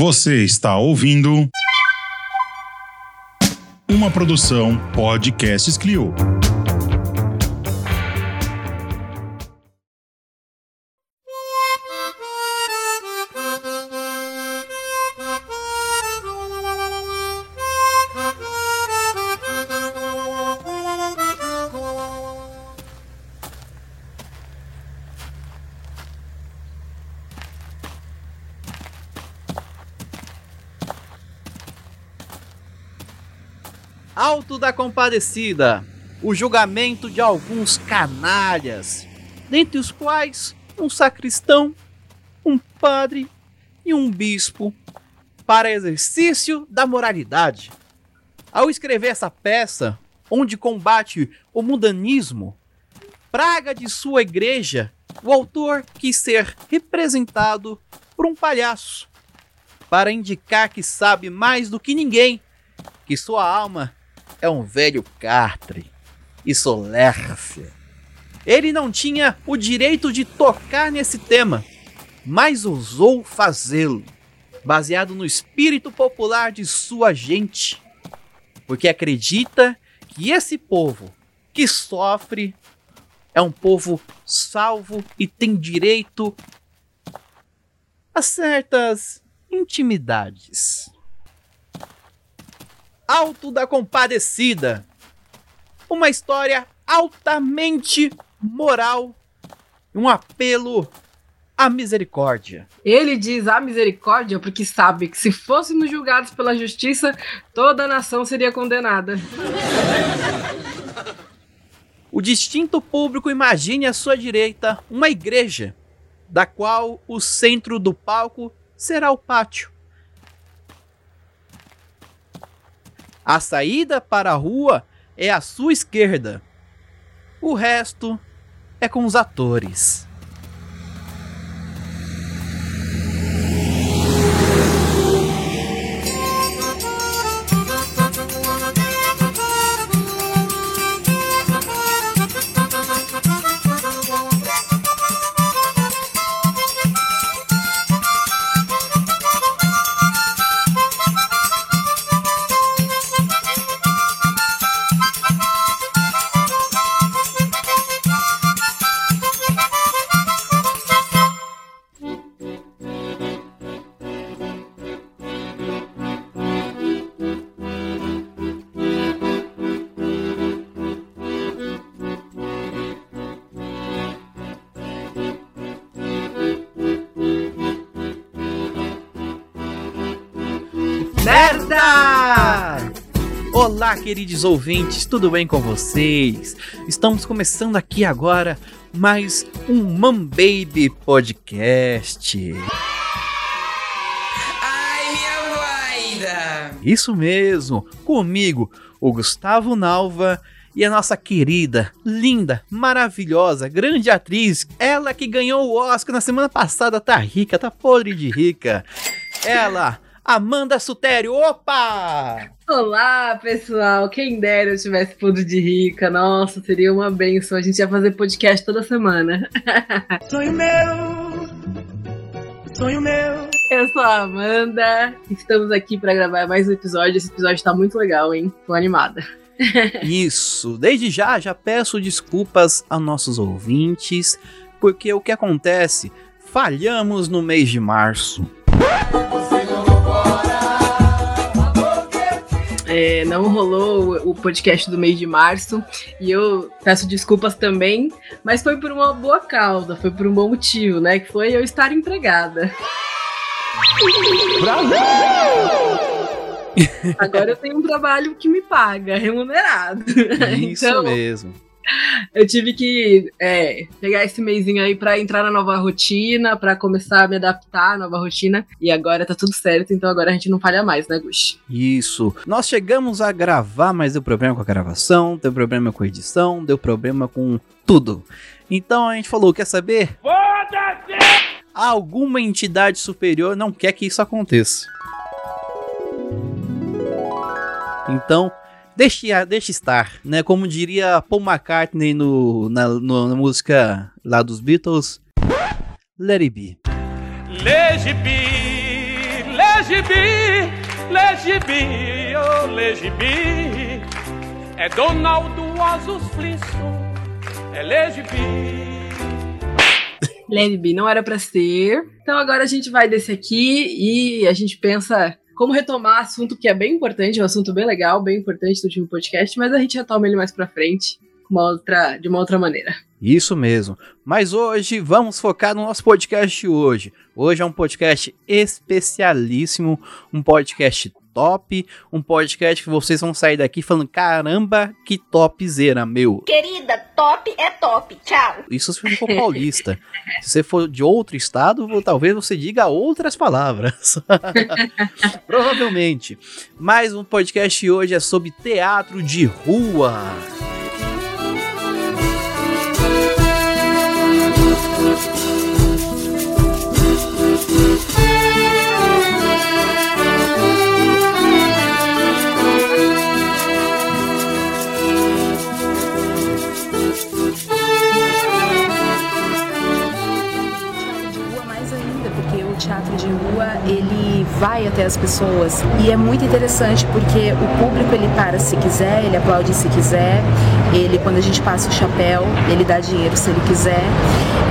Você está ouvindo uma produção Podcasts Clio. Da Compadecida, o julgamento de alguns canalhas, dentre os quais um sacristão, um padre e um bispo, para exercício da moralidade. Ao escrever essa peça, onde combate o mundanismo, praga de sua igreja, o autor quis ser representado por um palhaço, para indicar que sabe mais do que ninguém, que sua alma é um velho catre e solércia. Ele não tinha o direito de tocar nesse tema, mas ousou fazê-lo, baseado no espírito popular de sua gente, porque acredita que esse povo que sofre é um povo salvo e tem direito a certas intimidades. Alto da Compadecida. Uma história altamente moral, um apelo à misericórdia. Ele diz a misericórdia porque sabe que se fôssemos julgados pela justiça, toda a nação seria condenada. O distinto público imagine à sua direita uma igreja, da qual o centro do palco será o pátio. A saída para a rua é à sua esquerda. O resto é com os atores. Olá, queridos ouvintes, tudo bem com vocês? Estamos começando aqui agora mais um Man Baby Podcast. Isso mesmo, comigo, o Gustavo Nalva e a nossa querida, linda, maravilhosa, grande atriz, ela que ganhou o Oscar na semana passada, tá rica, tá podre de rica. Ela, Amanda Sutério, opa! Olá, pessoal. Quem dera eu tivesse pudo de rica. Nossa, seria uma benção. A gente ia fazer podcast toda semana. Sonho meu, sonho meu. Eu sou a Amanda. Estamos aqui para gravar mais um episódio. Esse episódio tá muito legal, hein? Tô animada. Isso, desde já, já peço desculpas a nossos ouvintes, porque o que acontece? Falhamos no mês de março. É, não rolou o podcast do mês de março e eu peço desculpas também, mas foi por uma boa causa, foi por um bom motivo, né? Que foi eu estar empregada. Agora eu tenho um trabalho que me paga, remunerado. Isso Então, mesmo. Eu tive que é, pegar esse mêsinho aí pra entrar na nova rotina, pra começar a me adaptar à nova rotina. E agora tá tudo certo, então agora a gente não falha mais, né, Gush? Isso. Nós chegamos a gravar, mas deu problema com a gravação, deu problema com a edição, deu problema com tudo. Então a gente falou, quer saber? Foda-se! Alguma entidade superior não quer que isso aconteça. Então, deixe, deixe estar, né? Como diria Paul McCartney no, na, no- na música lá dos Beatles, Let it be. Let it be, let Legibi, legibi, oh legibi. É Donaldo Flisso, é legibi. Lady não era pra ser. Então agora a gente vai desse aqui e a gente pensa como retomar assunto que é bem importante, um assunto bem legal, bem importante do último podcast, mas a gente retoma ele mais pra frente, uma outra, de uma outra maneira. Isso mesmo. Mas hoje vamos focar no nosso podcast hoje. Hoje é um podcast especialíssimo, um podcast top, um podcast que vocês vão sair daqui falando: caramba, que topzera, meu. Querida, top é top. Tchau. Isso se for paulista. se você for de outro estado, talvez você diga outras palavras. Provavelmente. Mas o podcast hoje é sobre teatro de rua. Vai até as pessoas e é muito interessante porque o público ele para se quiser, ele aplaude se quiser, ele quando a gente passa o chapéu ele dá dinheiro se ele quiser.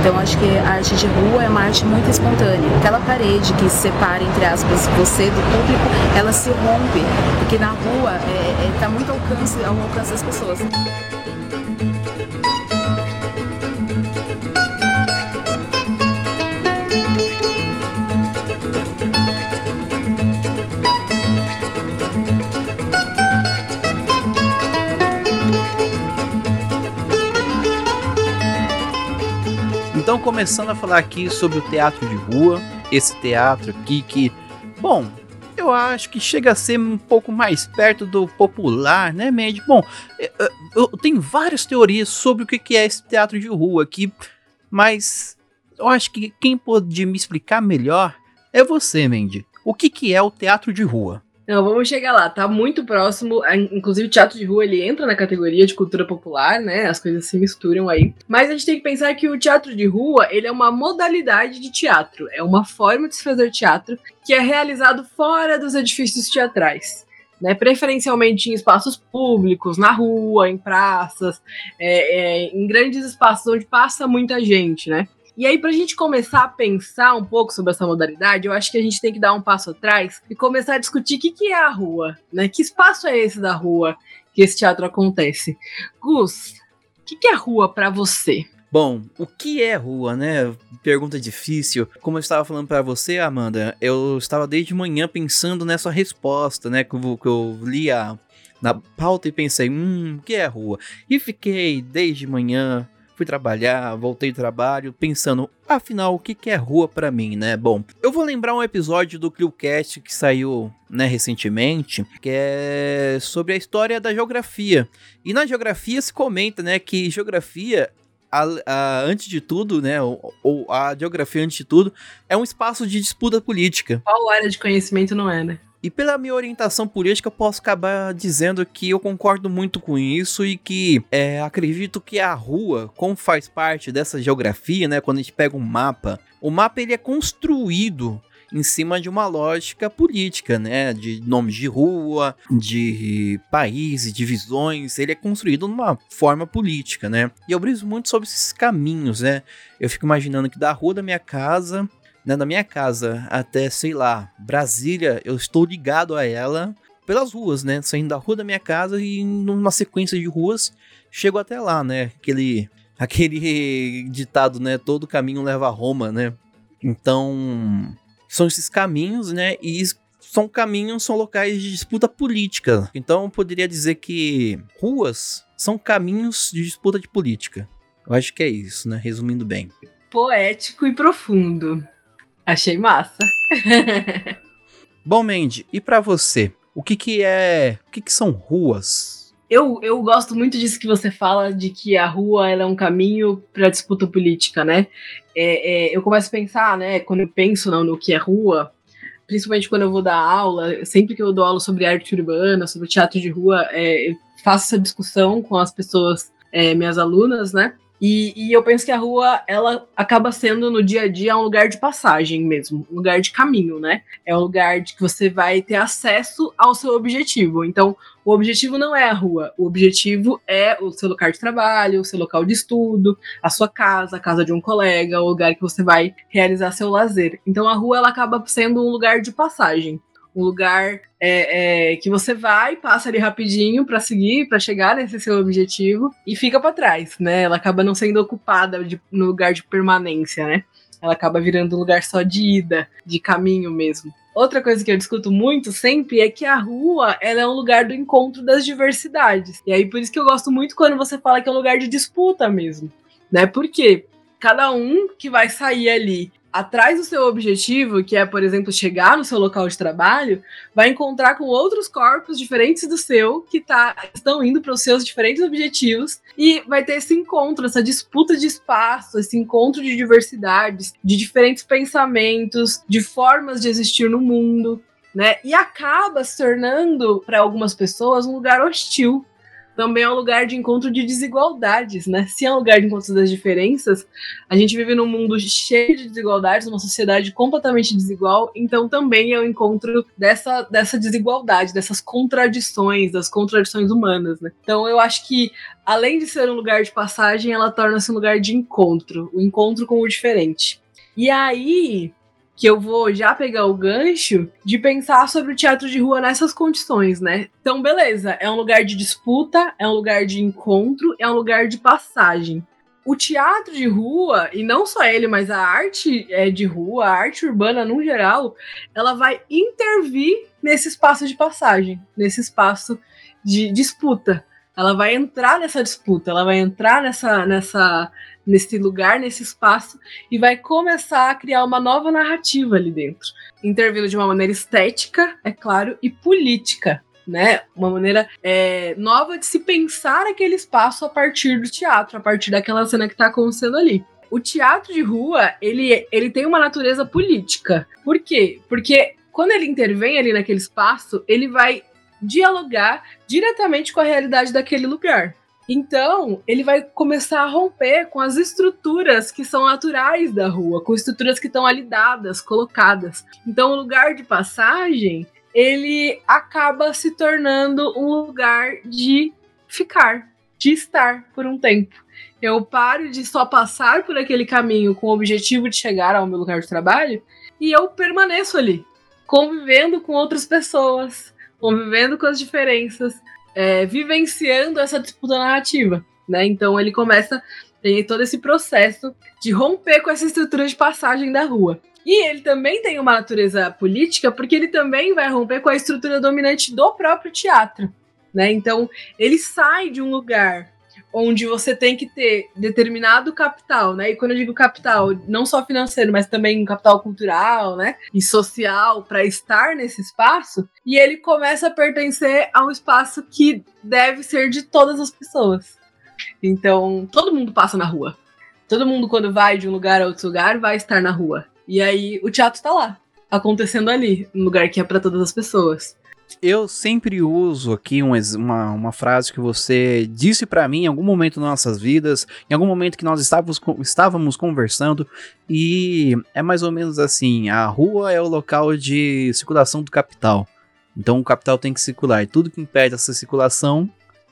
Então acho que a arte de rua é uma arte muito espontânea. Aquela parede que separa entre aspas você do público, ela se rompe porque na rua é, é, tá muito alcance ao alcance das pessoas. Então, começando a falar aqui sobre o teatro de rua, esse teatro aqui que, bom, eu acho que chega a ser um pouco mais perto do popular, né, Mandy? Bom, eu, eu, eu tenho várias teorias sobre o que que é esse teatro de rua aqui, mas eu acho que quem pode me explicar melhor é você, Mandy. O que que é o teatro de rua? Não, vamos chegar lá. Tá muito próximo. Inclusive, o teatro de rua ele entra na categoria de cultura popular, né? As coisas se misturam aí. Mas a gente tem que pensar que o teatro de rua ele é uma modalidade de teatro. É uma forma de se fazer teatro que é realizado fora dos edifícios teatrais. Né, preferencialmente em espaços públicos, na rua, em praças, é, é, em grandes espaços onde passa muita gente, né? E aí, pra gente começar a pensar um pouco sobre essa modalidade, eu acho que a gente tem que dar um passo atrás e começar a discutir o que, é a rua, né? Que espaço é esse da rua que esse teatro acontece? Gus, o que, que é rua pra você? Bom, o que é rua, né? Pergunta difícil. Como eu estava falando pra você, Amanda, eu estava desde manhã pensando nessa resposta, né? Que eu, que eu li a, na pauta e pensei, hum, o que é rua? E fiquei desde manhã, fui trabalhar, voltei do trabalho, pensando, afinal, o que, é rua pra mim, né? Bom, eu vou lembrar um episódio do ClioCast que saiu, né, recentemente, que é sobre a história da geografia. E na geografia se comenta, né, que geografia a- a- antes de tudo, né, ou, ou a geografia antes de tudo, é um espaço de disputa política. Qual área de conhecimento não é, né? E pela minha orientação política, eu posso acabar dizendo que eu concordo muito com isso e que é, acredito que a rua, como faz parte dessa geografia, né, quando a gente pega um mapa, o mapa ele é construído em cima de uma lógica política, né? De nomes de rua, de países, divisões. Ele é construído numa forma política, né? E eu briso muito sobre esses caminhos, né? Eu fico imaginando que da rua da minha casa, né, da minha casa até, sei lá, Brasília, eu estou ligado a ela pelas ruas, né? Saindo da rua da minha casa e numa sequência de ruas, chego até lá, né? Aquele, aquele ditado, né? Todo caminho leva a Roma, né? Então, são esses caminhos, né? E são caminhos, são locais de disputa política. Então, eu poderia dizer que ruas são caminhos de disputa de política. Eu acho que é isso, né? Resumindo bem. Poético e profundo. Achei massa. Bom, Mandy, e pra você? O que que é... O que que são ruas? Eu, eu gosto muito disso que você fala, de que a rua ela é um caminho para disputa política, né? É, é, eu começo a pensar, né, quando eu penso no, no que é rua, principalmente quando eu vou dar aula, sempre que eu dou aula sobre arte urbana, sobre teatro de rua, é, eu faço essa discussão com as pessoas, é, minhas alunas, né? E, e eu penso que a rua, ela acaba sendo no dia a dia um lugar de passagem mesmo, um lugar de caminho, né? É um lugar de que você vai ter acesso ao seu objetivo. Então, o objetivo não é a rua, o objetivo é o seu local de trabalho, o seu local de estudo, a sua casa, a casa de um colega, o lugar que você vai realizar seu lazer. Então, a rua ela acaba sendo um lugar de passagem um lugar é, é, que você vai, passa ali rapidinho para seguir, para chegar nesse seu objetivo e fica para trás, né? Ela acaba não sendo ocupada de, no lugar de permanência, né? Ela acaba virando um lugar só de ida, de caminho mesmo. Outra coisa que eu discuto muito sempre é que a rua ela é um lugar do encontro das diversidades. E aí por isso que eu gosto muito quando você fala que é um lugar de disputa mesmo, né? Porque cada um que vai sair ali atrás do seu objetivo, que é, por exemplo, chegar no seu local de trabalho, vai encontrar com outros corpos diferentes do seu que tá, estão indo para os seus diferentes objetivos e vai ter esse encontro, essa disputa de espaço, esse encontro de diversidades, de diferentes pensamentos, de formas de existir no mundo. Né? E acaba se tornando, para algumas pessoas, um lugar hostil, também é um lugar de encontro de desigualdades, né? Se é um lugar de encontro das diferenças, a gente vive num mundo cheio de desigualdades, uma sociedade completamente desigual, então também é o encontro dessa, dessa desigualdade, dessas contradições, das contradições humanas, né? Então eu acho que além de ser um lugar de passagem, ela torna-se um lugar de encontro, o um encontro com o diferente. E aí, que eu vou já pegar o gancho de pensar sobre o teatro de rua nessas condições, né? Então, beleza, é um lugar de disputa, é um lugar de encontro, é um lugar de passagem. O teatro de rua, e não só ele, mas a arte é, de rua, a arte urbana no geral, ela vai intervir nesse espaço de passagem, nesse espaço de disputa. Ela vai entrar nessa disputa, ela vai entrar nessa, nessa, nesse lugar, nesse espaço, e vai começar a criar uma nova narrativa ali dentro. Intervindo de uma maneira estética, é claro, e política. Né? Uma maneira é, nova de se pensar aquele espaço a partir do teatro, a partir daquela cena que está acontecendo ali. O teatro de rua, ele, ele tem uma natureza política. Por quê? Porque quando ele intervém ali naquele espaço, ele vai dialogar diretamente com a realidade daquele lugar. Então, ele vai começar a romper com as estruturas que são naturais da rua, com estruturas que estão ali dadas, colocadas. Então, o lugar de passagem, ele acaba se tornando um lugar de ficar, de estar por um tempo. Eu paro de só passar por aquele caminho com o objetivo de chegar ao meu lugar de trabalho e eu permaneço ali, convivendo com outras pessoas, convivendo com as diferenças, é, vivenciando essa disputa narrativa, né? Então ele começa tem todo esse processo de romper com essa estrutura de passagem da rua. E ele também tem uma natureza política, porque ele também vai romper com a estrutura dominante do próprio teatro, né? Então ele sai de um lugar onde você tem que ter determinado capital, né? E quando eu digo capital, não só financeiro, mas também capital cultural, né? E social para estar nesse espaço, e ele começa a pertencer a um espaço que deve ser de todas as pessoas. Então, todo mundo passa na rua. Todo mundo quando vai de um lugar a outro lugar vai estar na rua. E aí o teatro está lá, acontecendo ali, um lugar que é para todas as pessoas. Eu sempre uso aqui uma, uma frase que você disse para mim em algum momento das nossas vidas, em algum momento que nós estávamos, estávamos conversando, e é mais ou menos assim: a rua é o local de circulação do capital. Então o capital tem que circular, e tudo que impede essa circulação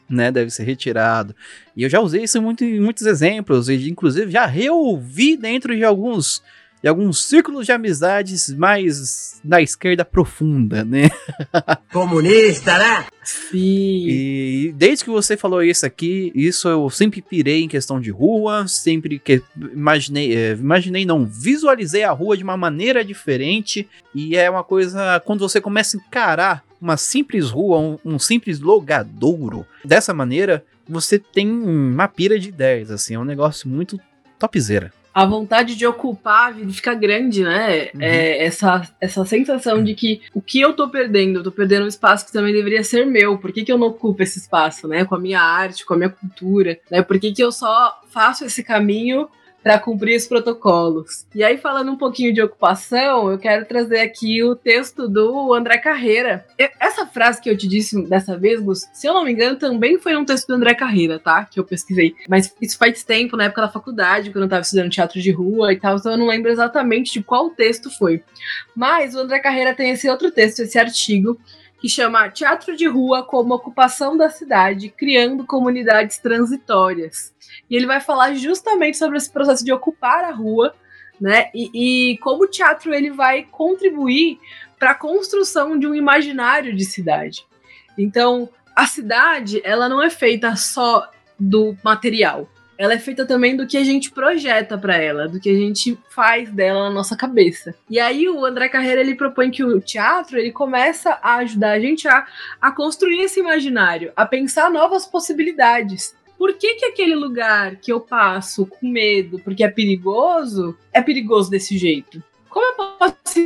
né, deve ser retirado. E eu já usei isso muito, em muitos exemplos, e inclusive já reouvi dentro de alguns de alguns círculos de amizades mais na esquerda profunda, né? Comunista, né? Sim. E desde que você falou isso aqui, isso eu sempre pirei em questão de rua, sempre que imaginei, é, imaginei não, visualizei a rua de uma maneira diferente e é uma coisa quando você começa a encarar uma simples rua, um, um simples logadouro, dessa maneira, você tem uma pira de ideias, assim, é um negócio muito topzera a vontade de ocupar fica grande, né? Uhum. É, essa, essa sensação de que o que eu tô perdendo, eu tô perdendo um espaço que também deveria ser meu. Por que, que eu não ocupo esse espaço, né? Com a minha arte, com a minha cultura, né? Por que, que eu só faço esse caminho para cumprir os protocolos. E aí, falando um pouquinho de ocupação, eu quero trazer aqui o texto do André Carreira. Essa frase que eu te disse dessa vez, Gus, se eu não me engano, também foi um texto do André Carreira, tá? Que eu pesquisei. Mas isso faz tempo, na época da faculdade, quando eu tava estudando teatro de rua e tal, então eu não lembro exatamente de qual texto foi. Mas o André Carreira tem esse outro texto, esse artigo, que chama Teatro de Rua como Ocupação da Cidade, Criando Comunidades Transitórias. E ele vai falar justamente sobre esse processo de ocupar a rua, né? E, e como o teatro ele vai contribuir para a construção de um imaginário de cidade. Então, a cidade, ela não é feita só do material ela é feita também do que a gente projeta para ela, do que a gente faz dela na nossa cabeça. E aí o André Carreira ele propõe que o teatro ele começa a ajudar a gente a, a construir esse imaginário, a pensar novas possibilidades. Por que, que aquele lugar que eu passo com medo, porque é perigoso, é perigoso desse jeito? Como eu posso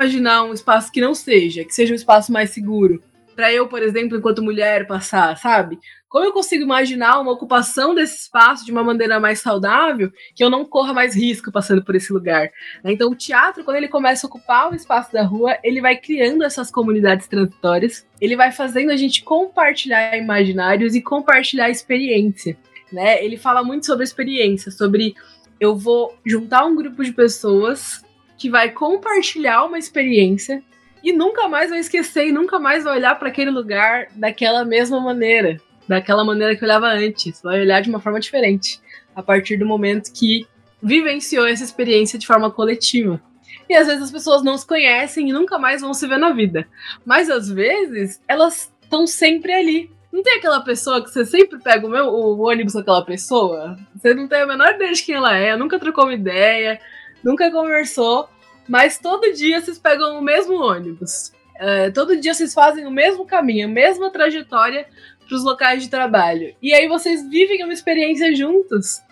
imaginar um espaço que não seja, que seja um espaço mais seguro? para eu, por exemplo, enquanto mulher, passar, sabe? Como eu consigo imaginar uma ocupação desse espaço de uma maneira mais saudável, que eu não corra mais risco passando por esse lugar? Né? Então, o teatro, quando ele começa a ocupar o espaço da rua, ele vai criando essas comunidades transitórias, ele vai fazendo a gente compartilhar imaginários e compartilhar experiência. Né? Ele fala muito sobre experiência, sobre eu vou juntar um grupo de pessoas que vai compartilhar uma experiência e nunca mais vai esquecer e nunca mais vai olhar para aquele lugar daquela mesma maneira daquela maneira que olhava antes, vai olhar de uma forma diferente, a partir do momento que vivenciou essa experiência de forma coletiva. E às vezes as pessoas não se conhecem e nunca mais vão se ver na vida. Mas às vezes elas estão sempre ali. Não tem aquela pessoa que você sempre pega o, meu, o ônibus com aquela pessoa? Você não tem a menor ideia de quem ela é, nunca trocou uma ideia, nunca conversou, mas todo dia vocês pegam o mesmo ônibus. Uh, todo dia vocês fazem o mesmo caminho, a mesma trajetória, para os locais de trabalho. E aí vocês vivem uma experiência juntos.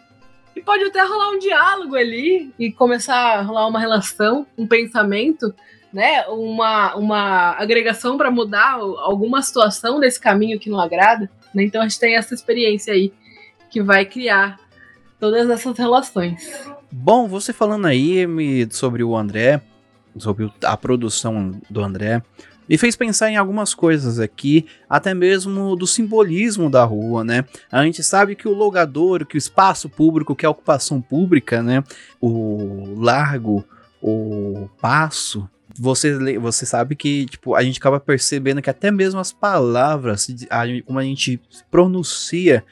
E pode até rolar um diálogo ali e começar a rolar uma relação, um pensamento, né? Uma, uma agregação para mudar alguma situação desse caminho que não agrada. Né? Então a gente tem essa experiência aí que vai criar todas essas relações. Bom, você falando aí sobre o André, sobre a produção do André, me fez pensar em algumas coisas aqui, até mesmo do simbolismo da rua, né? A gente sabe que o logador, que o espaço público, que a ocupação pública, né? O largo, o passo, você, você sabe que tipo, a gente acaba percebendo que até mesmo as palavras, como a gente pronuncia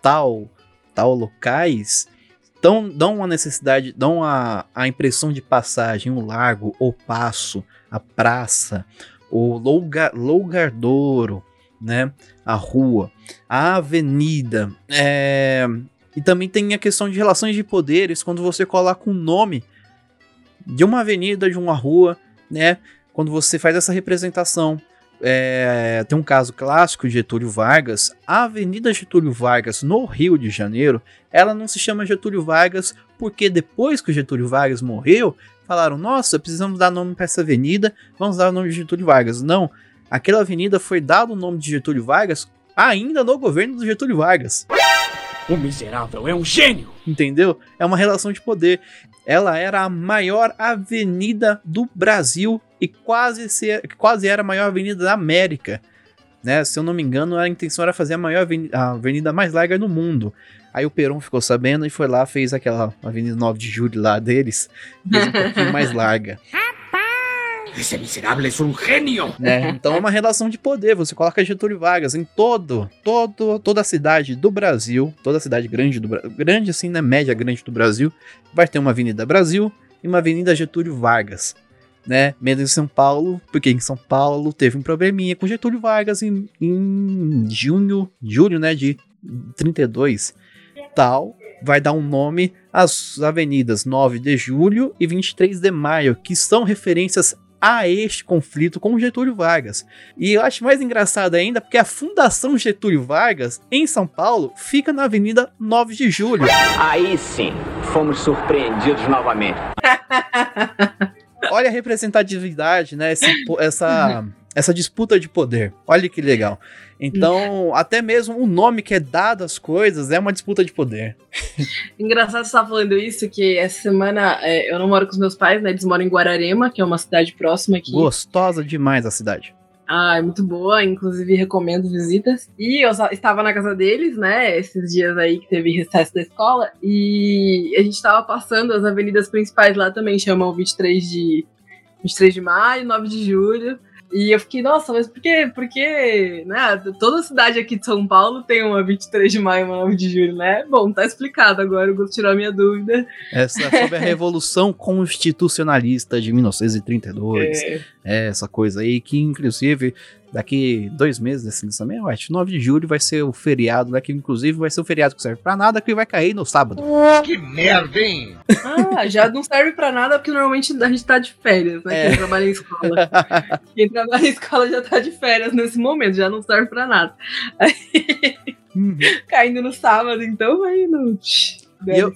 tal, tal locais, dão, dão uma necessidade, dão a, a impressão de passagem, o largo, o passo, a praça, o Louga, Lougardouro, né? A rua, a avenida. É... E também tem a questão de relações de poderes, quando você coloca um nome de uma avenida, de uma rua, né? Quando você faz essa representação. É... tem um caso clássico de Getúlio Vargas. A Avenida Getúlio Vargas, no Rio de Janeiro, ela não se chama Getúlio Vargas porque depois que o Getúlio Vargas morreu, falaram: nossa, precisamos dar nome para essa avenida, vamos dar o nome de Getúlio Vargas. Não, aquela avenida foi dado o nome de Getúlio Vargas ainda no governo do Getúlio Vargas. O miserável é um gênio! Entendeu? É uma relação de poder. Ela era a maior avenida do Brasil e quase, ser, quase era a maior avenida da América. Né? Se eu não me engano, a intenção era fazer a maior avenida, a avenida mais larga no mundo. Aí o Peron ficou sabendo e foi lá, fez aquela Avenida 9 de Julho lá deles, fez um pouquinho mais larga. Esse miserável é um gênio! Né? Então é uma relação de poder. Você coloca Getúlio Vargas em todo, todo, toda a cidade do Brasil, toda a cidade grande do grande assim, né, média grande do Brasil, vai ter uma Avenida Brasil e uma Avenida Getúlio Vargas, né? Menos em São Paulo, porque em São Paulo teve um probleminha com Getúlio Vargas em, em junho, julho, né, de 32 tal vai dar um nome às avenidas 9 de julho e 23 de maio, que são referências a este conflito com Getúlio Vargas. E eu acho mais engraçado ainda porque a Fundação Getúlio Vargas, em São Paulo, fica na Avenida 9 de Julho. Aí sim, fomos surpreendidos novamente. Olha a representatividade, né? Esse, essa essa disputa de poder. Olha que legal. Então, até mesmo o nome que é dado às coisas é uma disputa de poder. Engraçado você estar falando isso, que essa semana é, eu não moro com os meus pais, né? Eles moram em Guararema, que é uma cidade próxima aqui. Gostosa demais a cidade. Ah, é muito boa, inclusive recomendo visitas. E eu estava na casa deles, né, esses dias aí que teve recesso da escola, e a gente estava passando as avenidas principais lá também, chamam 23 de 23 de maio, 9 de julho. E eu fiquei, nossa, mas por quê? Porque, né, toda cidade aqui de São Paulo tem uma 23 de maio e uma 9 de julho, né? Bom, tá explicado agora, o Guto tirou a minha dúvida. Essa é sobre a Revolução Constitucionalista de 1932. É. é. Essa coisa aí que, inclusive, daqui dois meses desse lançamento, acho 9 de julho vai ser o feriado, né? Que inclusive vai ser o feriado que serve pra nada, que vai cair no sábado. Que merda, hein? Ah, já não serve pra nada, porque normalmente a gente tá de férias, né? É. Quem trabalha em escola. Quem trabalha em escola já tá de férias nesse momento, já não serve pra nada. Aí, uhum. Caindo no sábado, então aí não. E eu,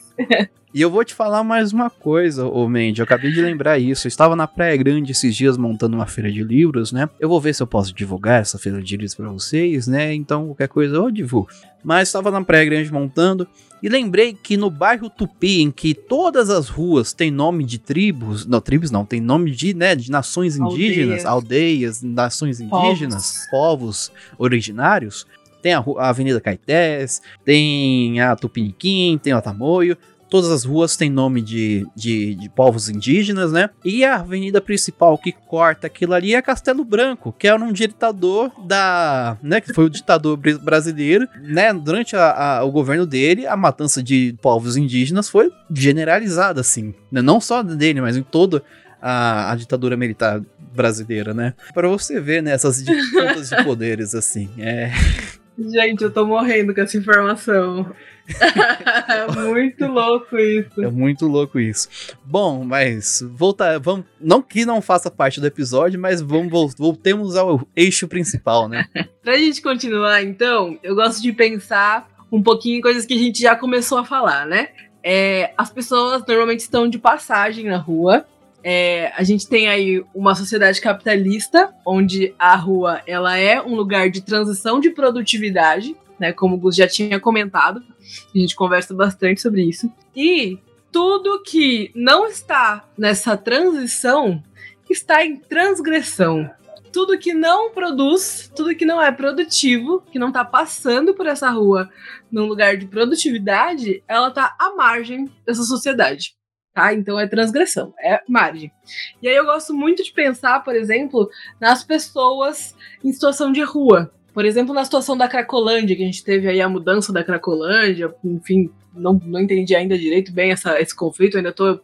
e eu vou te falar mais uma coisa, ô Mandy. Eu acabei de lembrar isso. Eu estava na Praia Grande esses dias montando uma feira de livros, né? Eu vou ver se eu posso divulgar essa feira de livros para vocês, né? Então, qualquer coisa eu divulgo. Mas estava na Praia Grande montando e lembrei que no bairro Tupi, em que todas as ruas têm nome de tribos, não, tribos não, tem nome de, né, de nações indígenas, aldeias, aldeias nações indígenas, povos, povos originários, tem a, a, Avenida Caetés, tem a Tupiniquim, tem o Tamoio. Todas as ruas têm nome de, de, de, povos indígenas, né? E a avenida principal que corta aquilo ali é Castelo Branco, que era um ditador da. né? Que foi o ditador brasileiro, né? Durante a, a, o governo dele, a matança de povos indígenas foi generalizada, assim. Né? Não só dele, mas em toda a, a ditadura militar brasileira, né? Para você ver, né? Essas disputas de poderes, assim. É. Gente, eu tô morrendo com essa informação. muito louco isso. É muito louco isso. Bom, mas voltar, vamos, não que não faça parte do episódio, mas vamos voltemos ao eixo principal, né? pra gente continuar, então, eu gosto de pensar um pouquinho em coisas que a gente já começou a falar, né? É, as pessoas normalmente estão de passagem na rua é, a gente tem aí uma sociedade capitalista, onde a rua ela é um lugar de transição de produtividade, né? Como o Gus já tinha comentado, a gente conversa bastante sobre isso. E tudo que não está nessa transição está em transgressão. Tudo que não produz, tudo que não é produtivo, que não está passando por essa rua num lugar de produtividade, ela está à margem dessa sociedade tá? Então é transgressão, é margem. E aí eu gosto muito de pensar, por exemplo, nas pessoas em situação de rua. Por exemplo, na situação da Cracolândia, que a gente teve aí a mudança da Cracolândia, enfim, não, não entendi ainda direito bem essa, esse conflito, ainda estou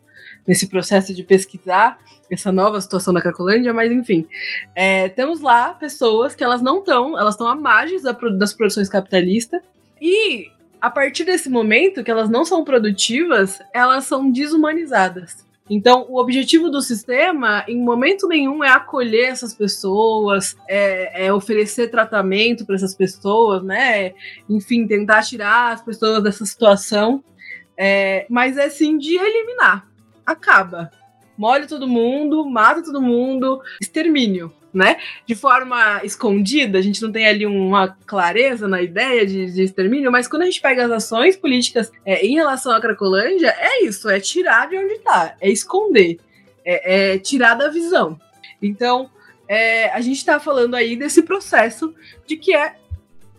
nesse processo de pesquisar essa nova situação da Cracolândia, mas enfim. É, temos lá pessoas que elas não estão, elas estão à margem das produções capitalistas, e a partir desse momento que elas não são produtivas, elas são desumanizadas. Então, o objetivo do sistema, em momento nenhum, é acolher essas pessoas, é, é oferecer tratamento para essas pessoas, né? Enfim, tentar tirar as pessoas dessa situação. É, mas é sim de eliminar. Acaba. Molha todo mundo, mata todo mundo, extermínio né? De forma escondida, a gente não tem ali uma clareza na ideia de, de extermínio, mas quando a gente pega as ações políticas é, em relação à Cracolândia, é isso, é tirar de onde está, é esconder, é, é, tirar da visão. Então, é, a gente está falando aí desse processo de que é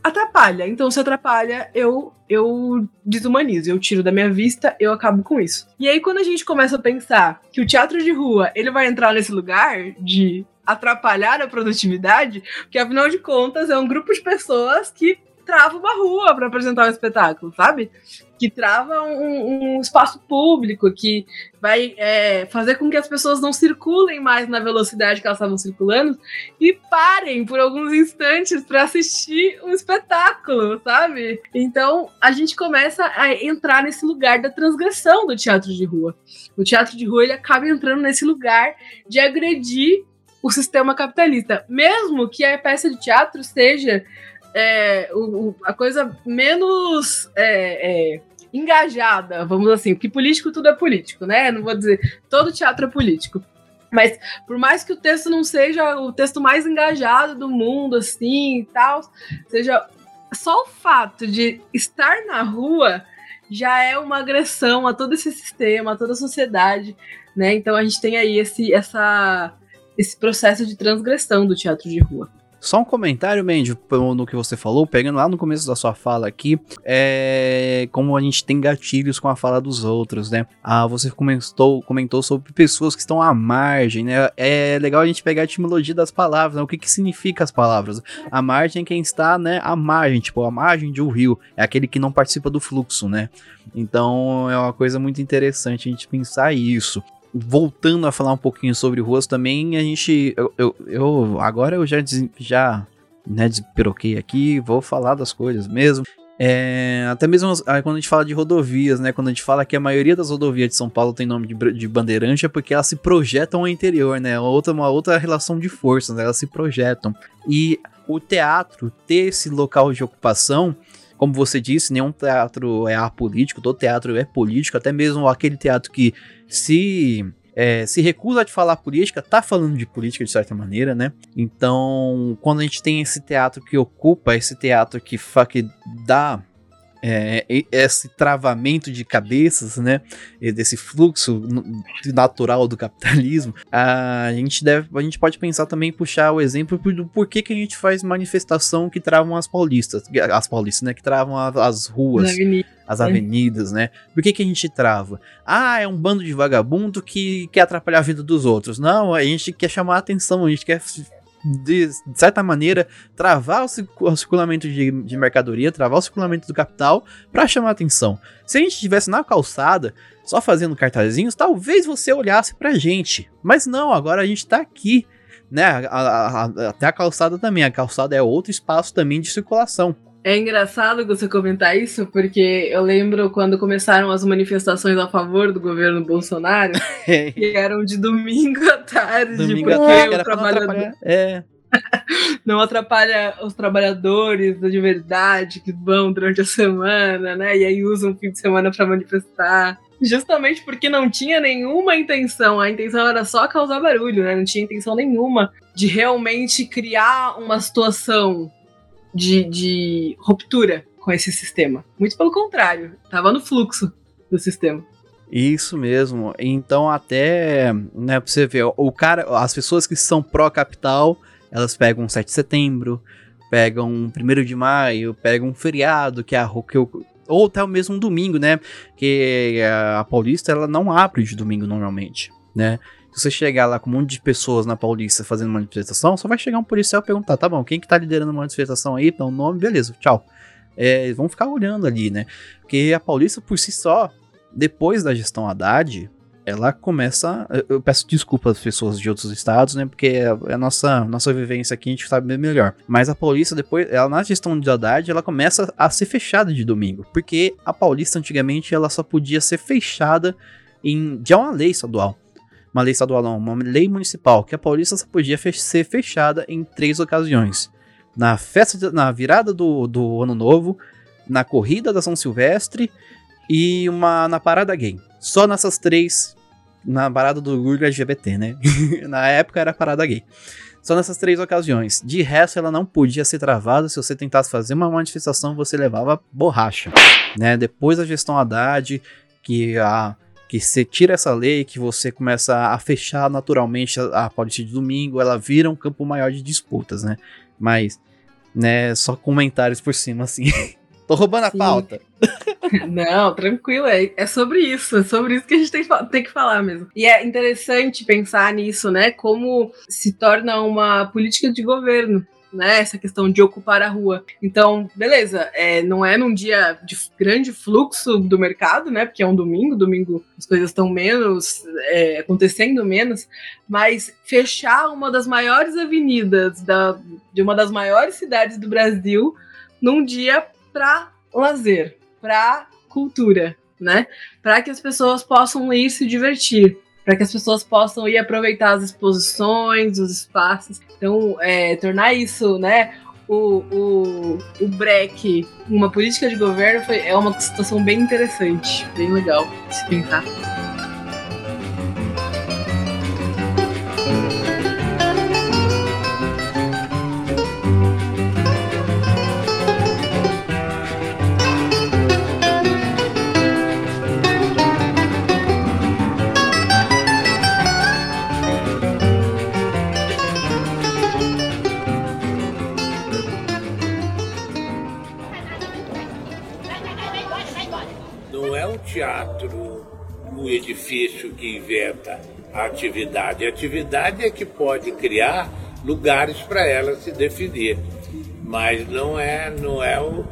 atrapalha. Então, se atrapalha, eu eu desumanizo, eu tiro da minha vista, eu acabo com isso. E aí, quando a gente começa a pensar que o teatro de rua ele vai entrar nesse lugar de atrapalhar a produtividade, porque afinal de contas é um grupo de pessoas que trava uma rua para apresentar um espetáculo, sabe? Que trava um, um espaço público, que vai é, fazer com que as pessoas não circulem mais na velocidade que elas estavam circulando e parem por alguns instantes para assistir um espetáculo, sabe? Então a gente começa a entrar nesse lugar da transgressão do teatro de rua. O teatro de rua ele acaba entrando nesse lugar de agredir o sistema capitalista. Mesmo que a peça de teatro seja é, o, a coisa menos é, é, engajada, vamos assim, porque político tudo é político, né? Não vou dizer todo teatro é político. Mas por mais que o texto não seja o texto mais engajado do mundo, assim e tal, seja só o fato de estar na rua já é uma agressão a todo esse sistema, a toda a sociedade, né? Então a gente tem aí esse, essa, esse processo de transgressão do teatro de rua. Só um comentário, Mandy, no que você falou, pegando lá no começo da sua fala aqui, é como a gente tem gatilhos com a fala dos outros, né? Ah, você comentou, comentou sobre pessoas que estão à margem, né? É legal a gente pegar a etimologia das palavras, né? O que que significa as palavras? A margem é quem está, né, à margem, tipo, a margem de um rio, é aquele que não participa do fluxo, né? Então é uma coisa muito interessante a gente pensar isso voltando a falar um pouquinho sobre ruas também, a gente. Eu, eu, eu agora eu já, já né, despiroquei aqui, vou falar das coisas mesmo. É, até mesmo quando a gente fala de rodovias, né? Quando a gente fala que a maioria das rodovias de São Paulo tem nome de, de bandeirante, é porque elas se projetam ao interior, né? Outra, uma outra relação de forças, né? elas se projetam. E o teatro ter esse local de ocupação, como você disse, nenhum teatro é apolítico, todo teatro é político, até mesmo aquele teatro que se é, se recusa a falar política, tá falando de política de certa maneira, né? Então, quando a gente tem esse teatro que ocupa, esse teatro que, que dá é, esse travamento de cabeças, né, desse fluxo natural do capitalismo, a gente deve, a gente pode pensar também puxar o exemplo do porquê que a gente faz manifestação que travam as paulistas, as paulistas, né, que travam as ruas, as avenidas, né? Por que que a gente trava? Ah, é um bando de vagabundo que quer atrapalhar a vida dos outros. Não, a gente quer chamar a atenção, a gente quer de, de certa maneira, travar o, o circulamento de, de, mercadoria, travar o circulamento do capital para chamar atenção. Se a gente estivesse na calçada, só fazendo cartazinhos, talvez você olhasse pra gente. Mas não, agora a gente tá aqui, né? A, a, a, até a calçada também. A calçada é outro espaço também de circulação. É engraçado você comentar isso, porque eu lembro quando começaram as manifestações a favor do governo Bolsonaro, que eram de domingo à tarde, domingo porque à tarde, o trabalhador... É. não atrapalha os trabalhadores de verdade que vão durante a semana, né? E aí usam o fim de semana para manifestar. Justamente porque não tinha nenhuma intenção, a intenção era só causar barulho, né? Não tinha intenção nenhuma de realmente criar uma situação de, de ruptura com esse sistema. Muito pelo contrário, tava no fluxo do sistema. Isso mesmo. Então até, né, pra você ver, o cara, as pessoas que são pró-capital, elas pegam 7 de setembro, pegam 1 de maio, pegam um feriado, que é a que eu, ou até o mesmo domingo, né? Que a Paulista ela não abre de domingo normalmente, né? Se você chegar lá com um monte de pessoas na Paulista fazendo manifestação, só vai chegar um policial e perguntar: tá bom, quem que tá liderando a manifestação aí? Dá um nome, beleza, tchau. É, vão ficar olhando ali, né? Porque a Paulista por si só, depois da gestão Haddad, ela começa. Eu peço desculpa às pessoas de outros estados, né? Porque é a nossa, nossa vivência aqui, a gente sabe melhor. Mas a Paulista, depois, ela na gestão de Haddad, ela começa a ser fechada de domingo. Porque a Paulista, antigamente, ela só podia ser fechada em. de uma lei estadual uma lei estadual, não, uma lei municipal, que a Paulista só podia ser fechada em três ocasiões: na festa, de, na virada do, do ano novo, na corrida da São Silvestre e uma na parada gay. Só nessas três, na parada do orgulho LGBT, né? na época era parada gay. Só nessas três ocasiões. De resto, ela não podia ser travada. Se você tentasse fazer uma manifestação, você levava borracha. Né? Depois da gestão Haddad, que a que você tira essa lei, que você começa a fechar naturalmente a, a política de domingo, ela vira um campo maior de disputas, né? Mas, né, só comentários por cima, assim. Tô roubando a Sim. pauta. Não, tranquilo, é, é sobre isso, é sobre isso que a gente tem, tem que falar mesmo. E é interessante pensar nisso, né? Como se torna uma política de governo né? Essa questão de ocupar a rua. Então, beleza, é, não é num dia de grande fluxo do mercado, né? Porque é um domingo, domingo as coisas estão menos, é, acontecendo menos, mas fechar uma das maiores avenidas da, de uma das maiores cidades do Brasil num dia para lazer, para cultura, né? Para que as pessoas possam ir se divertir para que as pessoas possam ir aproveitar as exposições, os espaços. Então, é, tornar isso, né, o, o, o break, uma política de governo, foi, é uma situação bem interessante, bem legal de se pensar. Teatro o edifício que inventa a atividade. A atividade é que pode criar lugares para ela se definir, mas não é, não é, o,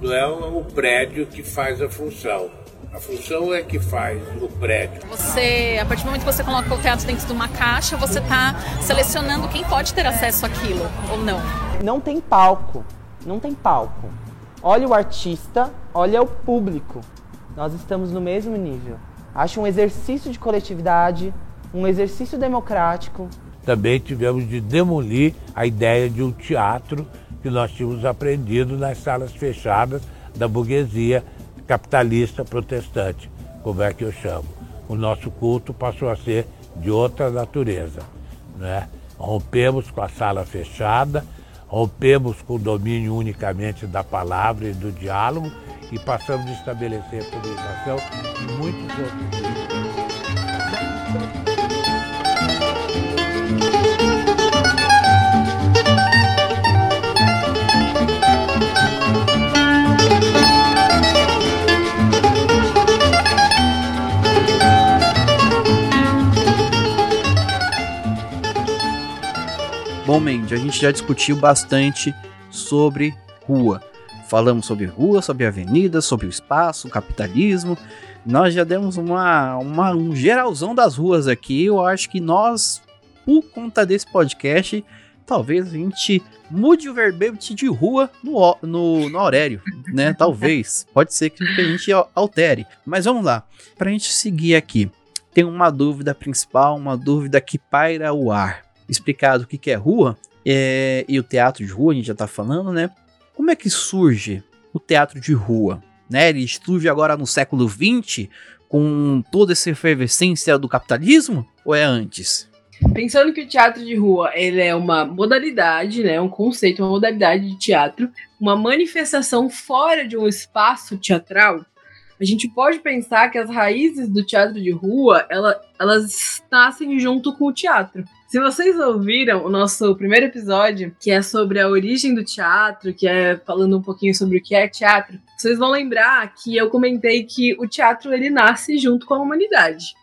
não é o prédio que faz a função. A função é que faz o prédio. Você, a partir do momento que você coloca o teatro dentro de uma caixa, você está selecionando quem pode ter acesso àquilo ou não. Não tem palco, não tem palco. Olha o artista, olha o público. Nós estamos no mesmo nível. Acho um exercício de coletividade, um exercício democrático. Também tivemos de demolir a ideia de um teatro que nós tínhamos aprendido nas salas fechadas da burguesia capitalista protestante, como é que eu chamo. O nosso culto passou a ser de outra natureza. Né? Rompemos com a sala fechada, rompemos com o domínio unicamente da palavra e do diálogo e passamos a estabelecer a publicação de muitos outros. Bom, Mendes, a gente já discutiu bastante sobre rua. Falamos sobre rua, sobre avenida, sobre o espaço, o capitalismo. Nós já demos uma, uma, um geralzão das ruas aqui. Eu acho que nós, por conta desse podcast, talvez a gente mude o verbete de rua no, no, no Aurélio, né? Talvez. Pode ser que a gente altere. Mas vamos lá. Para a gente seguir aqui, tem uma dúvida principal, uma dúvida que paira o ar explicado o que, que é rua é, e o teatro de rua, a gente já está falando, né? Como é que surge o teatro de rua? Né? Ele surge agora no século XX com toda essa efervescência do capitalismo ou é antes? Pensando que o teatro de rua ele é uma modalidade, né, um conceito, uma modalidade de teatro, uma manifestação fora de um espaço teatral, a gente pode pensar que as raízes do teatro de rua ela, elas nascem junto com o teatro. Se vocês ouviram o nosso primeiro episódio, que é sobre a origem do teatro, que é falando um pouquinho sobre o que é teatro, vocês vão lembrar que eu comentei que o teatro ele nasce junto com a humanidade.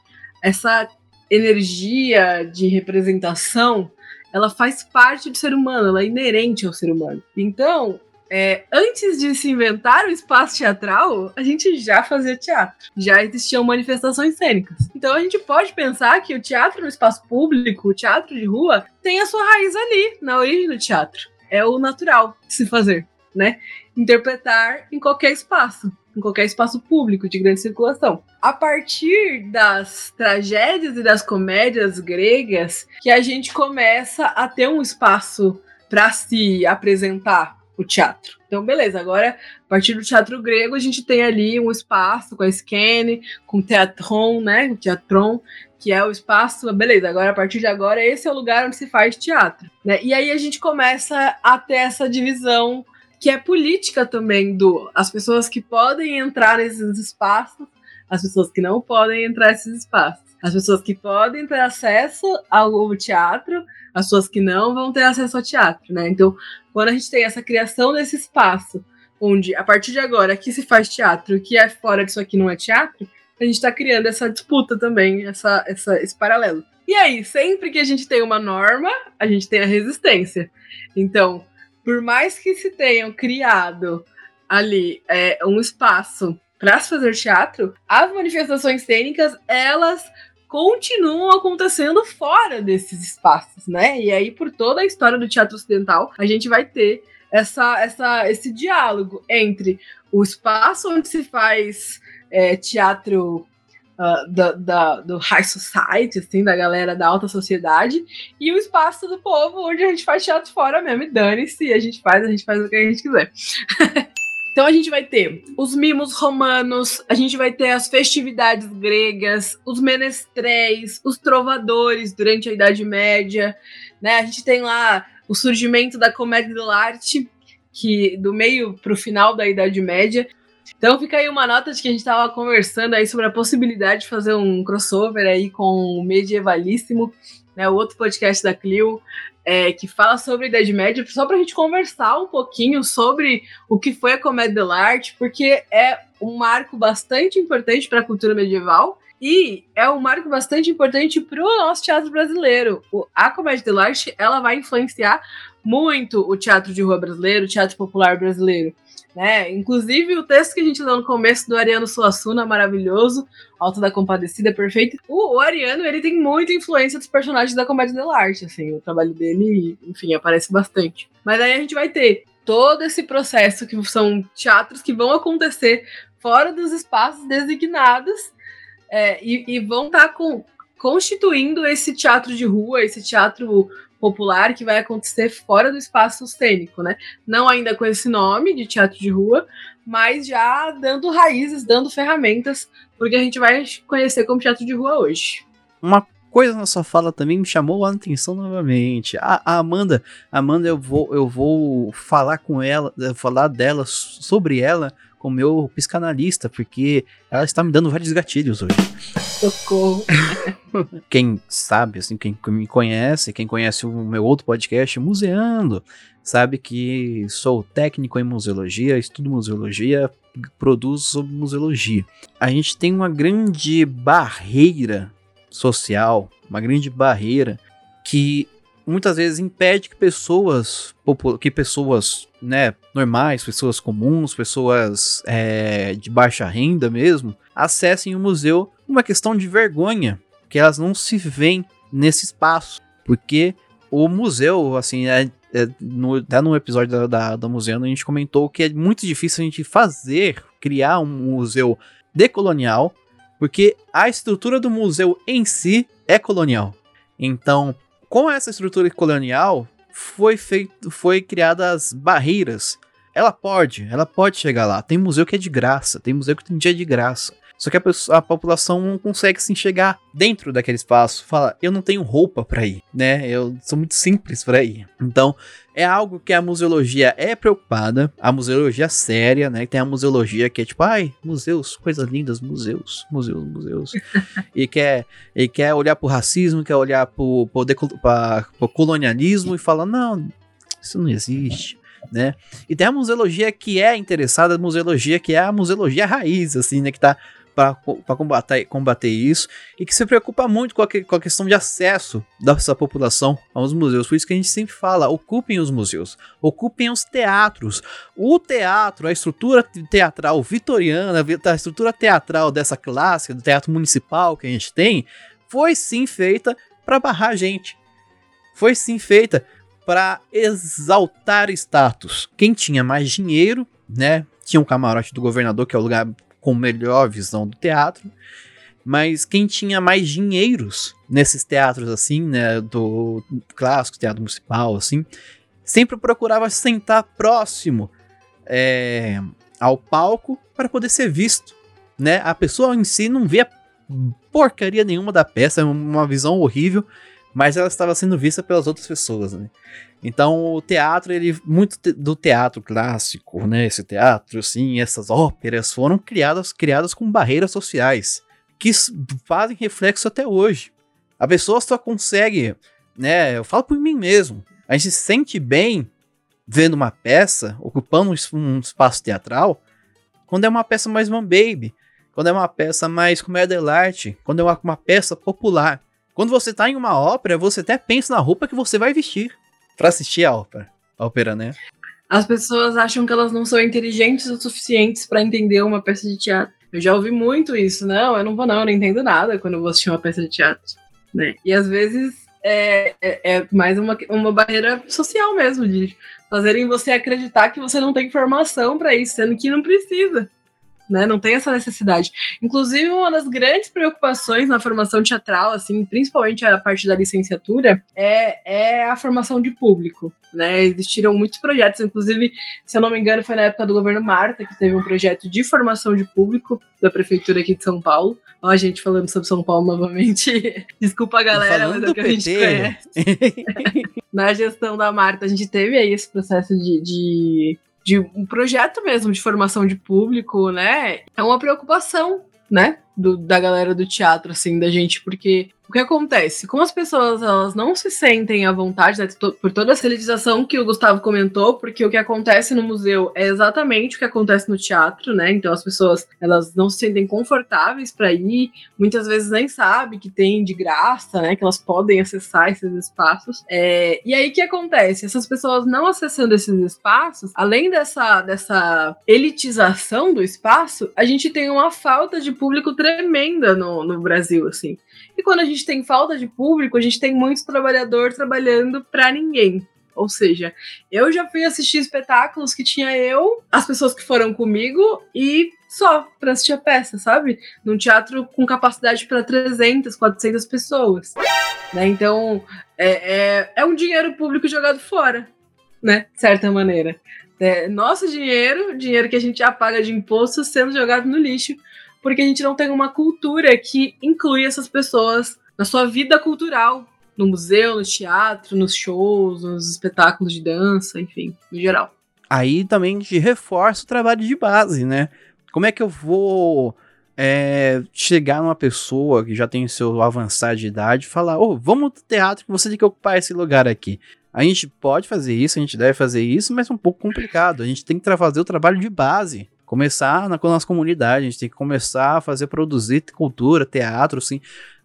Essa energia de representação, ela faz parte do ser humano, ela é inerente ao ser humano. Então, é, antes de se inventar o espaço teatral, a gente já fazia teatro. Já existiam manifestações cênicas. Então a gente pode pensar que o teatro no espaço público, o teatro de rua, tem a sua raiz ali, na origem do teatro. É o natural de se fazer, né? Interpretar em qualquer espaço em qualquer espaço público de grande circulação. A partir das tragédias e das comédias gregas, que a gente começa a ter um espaço para se apresentar, o teatro. Então, beleza, agora, a partir do teatro grego, a gente tem ali um espaço com a Skene, com o Teatron, né? O Teatron, que é o espaço. Beleza, agora, a partir de agora, esse é o lugar onde se faz teatro. Né? E aí a gente começa a ter essa divisão que é política também do as pessoas que podem entrar nesses espaços, as pessoas que não podem entrar nesses espaços. As pessoas que podem ter acesso ao teatro, as pessoas que não vão ter acesso ao teatro, né? Então, quando a gente tem essa criação desse espaço, onde a partir de agora aqui se faz teatro, o que é fora disso aqui não é teatro, a gente está criando essa disputa também, essa, essa, esse paralelo. E aí, sempre que a gente tem uma norma, a gente tem a resistência. Então, por mais que se tenham criado ali é, um espaço para se fazer teatro, as manifestações cênicas elas continuam acontecendo fora desses espaços, né? E aí, por toda a história do teatro ocidental, a gente vai ter essa, essa, esse diálogo entre o espaço onde se faz é, teatro uh, da, da, do high society, assim, da galera da alta sociedade, e o espaço do povo onde a gente faz teatro fora mesmo, e dane-se, a gente faz, a gente faz o que a gente quiser. Então a gente vai ter os mimos romanos, a gente vai ter as festividades gregas, os menestréis, os trovadores durante a Idade Média, né? A gente tem lá o surgimento da comédia dell'arte, que do meio para o final da Idade Média. Então fica aí uma nota de que a gente estava conversando aí sobre a possibilidade de fazer um crossover aí com o medievalíssimo, né? O outro podcast da Clio é, que fala sobre Idade Média, só para a gente conversar um pouquinho sobre o que foi a comédia dell'arte, porque é um marco bastante importante para a cultura medieval e é um marco bastante importante para o nosso teatro brasileiro. O, a comédia de arte ela vai influenciar muito o teatro de rua brasileiro, o teatro popular brasileiro. Né? Inclusive, o texto que a gente leu no começo do Ariano Suassuna, maravilhoso, Alto da Compadecida, perfeito. O, o, Ariano, ele tem muita influência dos personagens da comédia arte, assim, o trabalho dele, enfim, aparece bastante. Mas aí a gente vai ter todo esse processo que são teatros que vão acontecer fora dos espaços designados é, e, e, vão estar tá constituindo esse teatro de rua, esse teatro popular que vai acontecer fora do espaço cênico, né? Não ainda com esse nome de teatro de rua, mas já dando raízes, dando ferramentas, porque a gente vai conhecer como teatro de rua hoje. Uma coisa na sua fala também me chamou a atenção novamente. A, a, Amanda, Amanda, eu vou, eu vou falar com ela, falar dela sobre ela o meu psicanalista, porque ela está me dando vários gatilhos hoje. Socorro. quem sabe, assim, quem me conhece, quem conhece o meu outro podcast, Museando, sabe que sou técnico em museologia, estudo museologia, produzo sobre museologia. A gente tem uma grande barreira social, uma grande barreira que muitas vezes impede que pessoas, que pessoas né, normais, pessoas comuns, pessoas é, de baixa renda mesmo, acessem o museu uma questão de vergonha, que elas não se veem nesse espaço, porque o museu, assim, é, é, no, até no episódio da, da, da museu a gente comentou que é muito difícil a gente fazer, criar um museu decolonial, porque a estrutura do museu em si é colonial. Então, com essa estrutura colonial, foi feito, foi criadas barreiras. Ela pode, ela pode chegar lá. Tem museu que é de graça, tem museu que tem dia de graça. Só que a, pessoa, a, população não consegue se enxergar dentro daquele espaço. Fala, eu não tenho roupa para ir, né? Eu sou muito simples para ir. Então, é algo que a museologia é preocupada, a museologia séria, né? Tem a museologia que é tipo, ai, museus, coisas lindas, museus, museus, museus. e quer, e quer olhar pro racismo, quer olhar pro, pro, pro colonialismo e fala, não, isso não existe. Né? E tem a museologia que é interessada, a museologia que é a museologia raiz, assim, né? Que tá para combater, combater isso e que se preocupa muito com a, com a questão de acesso dessa população aos museus. Por isso que a gente sempre fala: ocupem os museus, ocupem os teatros. O teatro, a estrutura teatral vitoriana, a estrutura teatral dessa classe, do teatro municipal que a gente tem, foi sim feita para barrar a gente. Foi sim feita para exaltar status. Quem tinha mais dinheiro, né? Tinha um camarote do governador, que é o lugar com melhor visão do teatro, mas quem tinha mais dinheiros nesses teatros assim, né, do clássico, teatro municipal, assim, sempre procurava sentar próximo é, ao palco para poder ser visto, né? A pessoa em si não via porcaria nenhuma da peça, uma visão horrível, mas ela estava sendo vista pelas outras pessoas, né? Então o teatro, ele muito te, do teatro clássico, né? Esse teatro, assim, essas óperas foram criadas, criadas com barreiras sociais que fazem reflexo até hoje. A pessoa só consegue, né? Eu falo por mim mesmo. A gente se sente bem vendo uma peça, ocupando um espaço teatral, quando é uma peça mais one baby, quando é uma peça mais comédia arte, quando é uma, uma peça popular. Quando você tá em uma ópera, você até pensa na roupa que você vai vestir para assistir a ópera. A ópera, né? As pessoas acham que elas não são inteligentes o suficientes para entender uma peça de teatro. Eu já ouvi muito isso. Não, eu não vou não, eu não entendo nada quando eu vou assistir uma peça de teatro. Né? E às vezes é, é, é mais uma, uma barreira social mesmo, de fazerem você acreditar que você não tem informação para isso, sendo que não precisa né? Não tem essa necessidade. Inclusive, uma das grandes preocupações na formação teatral, assim, principalmente a parte da licenciatura, é, é a formação de público. Né, existiram muitos projetos, inclusive, se eu não me engano, foi na época do governo Marta que teve um projeto de formação de público da prefeitura aqui de São Paulo. Ó, a gente falando sobre São Paulo novamente. Desculpa a galera, mas é o que a gente conhece. na gestão da Marta, a gente teve aí esse processo de, de de um projeto mesmo de formação de público, né? É uma preocupação, né? Do, da galera do teatro, assim, da gente, porque o que acontece? Como as pessoas elas não se sentem à vontade, né, por toda a elitização que o Gustavo comentou, porque o que acontece no museu é exatamente o que acontece no teatro, né? Então as pessoas elas não se sentem confortáveis para ir, muitas vezes nem sabem que tem de graça, né? Que elas podem acessar esses espaços. É, e aí o que acontece? Essas pessoas não acessando esses espaços, além dessa, dessa elitização do espaço, a gente tem uma falta de público tremenda no, no Brasil, assim. E quando a gente tem falta de público, a gente tem muito trabalhador trabalhando para ninguém. Ou seja, eu já fui assistir espetáculos que tinha eu, as pessoas que foram comigo e só para assistir a peça, sabe? Num teatro com capacidade para 300, 400 pessoas. Né? Então, é, é, é, um dinheiro público jogado fora, né? De certa maneira. É nosso dinheiro, dinheiro que a gente já paga de imposto, sendo jogado no lixo porque a gente não tem uma cultura que inclui essas pessoas na sua vida cultural, no museu, no teatro, nos shows, nos espetáculos de dança, enfim, no geral. Aí também te reforça o trabalho de base, né? Como é que eu vou é, chegar numa pessoa que já tem seu avançado de idade e falar: Ô, oh, vamos pro teatro que você tem que ocupar esse lugar aqui. A gente pode fazer isso, a gente deve fazer isso, mas é um pouco complicado. A gente tem que fazer o trabalho de base começar na, nossa comunidade, a gente tem que começar a fazer, produzir cultura, teatro, assim.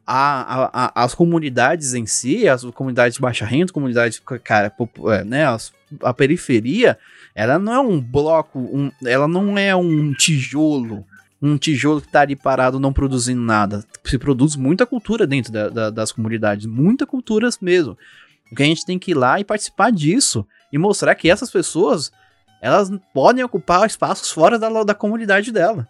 A, a, a, as comunidades em si, as comunidades de baixa renda, comunidades, cara, é, né, as, a periferia, ela não é um bloco, um, ela não é um tijolo, um tijolo que tá ali parado não produzindo nada. Se produz muita cultura dentro da, da, das comunidades, muita cultura mesmo. O que a gente tem que ir lá e participar disso e mostrar que essas pessoas elas podem ocupar espaços fora da, da comunidade dela.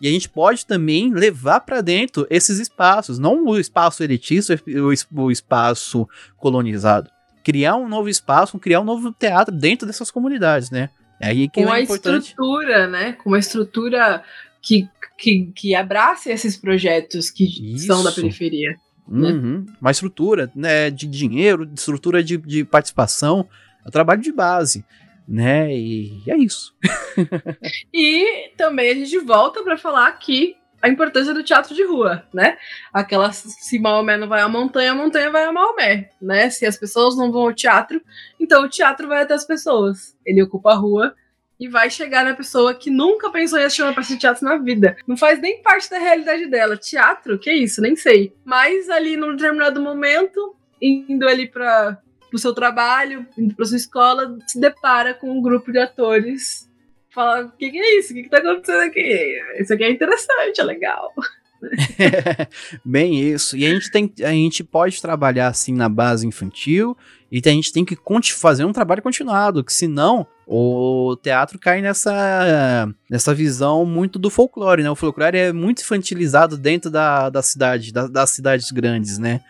E a gente pode também levar para dentro esses espaços, não o espaço elitista, o, o espaço colonizado. Criar um novo espaço, criar um novo teatro dentro dessas comunidades, né? É aí que Com é uma importante. estrutura, né? Com uma estrutura que, que, que abrace esses projetos que Isso. são da periferia. Né? Uhum. Uma estrutura né, de dinheiro, de estrutura de, de participação, é trabalho de base né? E é isso. e também a gente volta para falar aqui a importância do teatro de rua, né? Aquela se Maomé não vai à montanha, a montanha vai a Maomé, né? Se as pessoas não vão ao teatro, então o teatro vai até as pessoas. Ele ocupa a rua e vai chegar na pessoa que nunca pensou em assistir uma peça de teatro na vida. Não faz nem parte da realidade dela. Teatro? Que isso? Nem sei. Mas ali num determinado momento, indo ali para pro seu trabalho, indo pra sua escola, se depara com um grupo de atores. Fala, o que, que, é isso? O que, que tá acontecendo aqui? Isso aqui é interessante, é legal. Bem isso. E a gente tem, a gente pode trabalhar assim na base infantil e a gente tem que fazer um trabalho continuado, que senão o teatro cai nessa, nessa visão muito do folclore, né? O folclore é muito infantilizado dentro da, da cidade, da, das cidades grandes, né?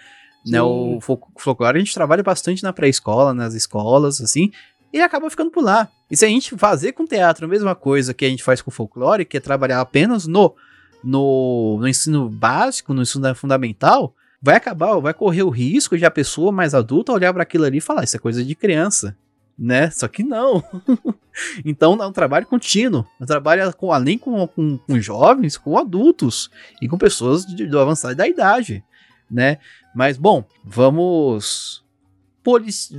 Né, o folclore a gente trabalha bastante na pré-escola, nas escolas, assim, e acaba ficando por lá. E se a gente fazer com teatro a mesma coisa que a gente faz com folclore, que é trabalhar apenas no, no, no ensino básico, no ensino fundamental, vai acabar, vai correr o risco de a pessoa mais adulta olhar para aquilo ali e falar: Isso é coisa de criança. Né? Só que não. então é um trabalho contínuo. Um trabalho com, além com, com, com jovens, com adultos e com pessoas de, de avançada da idade. Né? Mas, bom, vamos.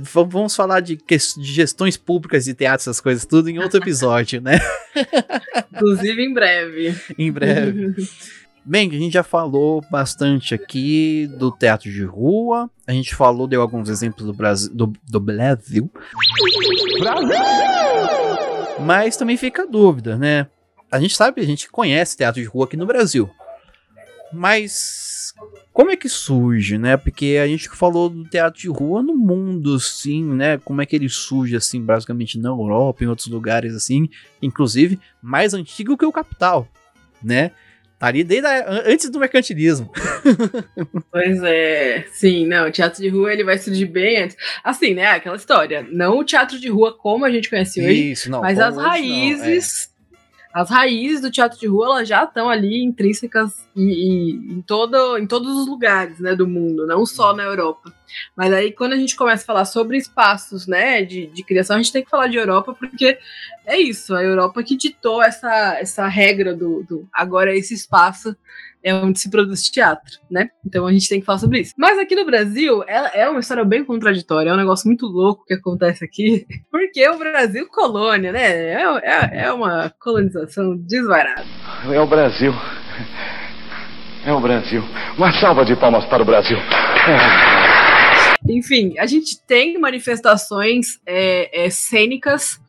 Vamos falar de, de gestões públicas de teatro, essas coisas, tudo em outro episódio, né? Inclusive em breve. em breve. Bem, a gente já falou bastante aqui do teatro de rua. A gente falou, deu alguns exemplos do Brasil. Do, do Brasil. Brasil! Mas também fica a dúvida, né? A gente sabe, a gente conhece teatro de rua aqui no Brasil. Mas como é que surge, né? Porque a gente falou do teatro de rua no mundo, assim, né? Como é que ele surge, assim, basicamente na Europa, em outros lugares, assim, inclusive mais antigo que o Capital, né? Tá ali desde a, antes do mercantilismo. pois é, sim, não, o teatro de rua ele vai surgir bem antes. Assim, né? Aquela história, não o teatro de rua como a gente conhece hoje, Isso, não, mas as raízes. Não, é as raízes do teatro de rua elas já estão ali intrínsecas e, e, em, todo, em todos os lugares né, do mundo, não só na Europa. Mas aí quando a gente começa a falar sobre espaços né, de, de criação, a gente tem que falar de Europa, porque é isso, a Europa que ditou essa, essa regra do, do agora esse espaço é onde se produz teatro, né? Então a gente tem que falar sobre isso. Mas aqui no Brasil, ela é uma história bem contraditória, é um negócio muito louco que acontece aqui, porque o Brasil colônia, né? É, é, é uma colonização desvairada. É o Brasil. É o Brasil. Uma salva de palmas para o Brasil. Enfim, a gente tem manifestações é, é, cênicas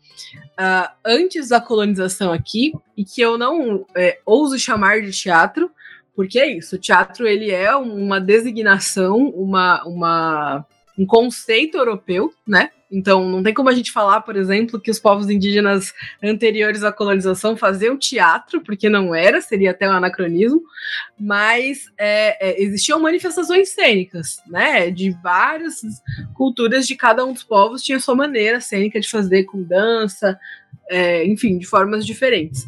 uh, antes da colonização aqui, e que eu não é, ouso chamar de teatro, porque é isso, o teatro ele é uma designação, uma, uma, um conceito europeu, né? Então, não tem como a gente falar, por exemplo, que os povos indígenas anteriores à colonização faziam teatro, porque não era, seria até um anacronismo, mas é, é, existiam manifestações cênicas, né? De várias culturas de cada um dos povos tinha sua maneira cênica de fazer, com dança, é, enfim, de formas diferentes.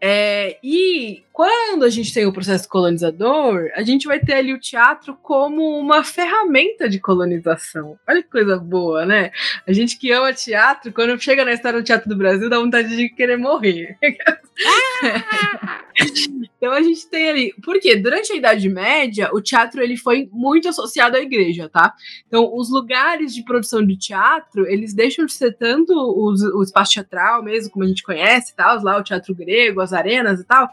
É, e quando a gente tem o processo colonizador, a gente vai ter ali o teatro como uma ferramenta de colonização. Olha que coisa boa, né? A gente que ama teatro, quando chega na história do teatro do Brasil, dá vontade de querer morrer. então a gente tem ali. Porque durante a Idade Média, o teatro ele foi muito associado à igreja, tá? Então, os lugares de produção de teatro, eles deixam de ser tanto os, o espaço teatral mesmo, como a gente conhece, tal, lá o teatro grego, as arenas e tal,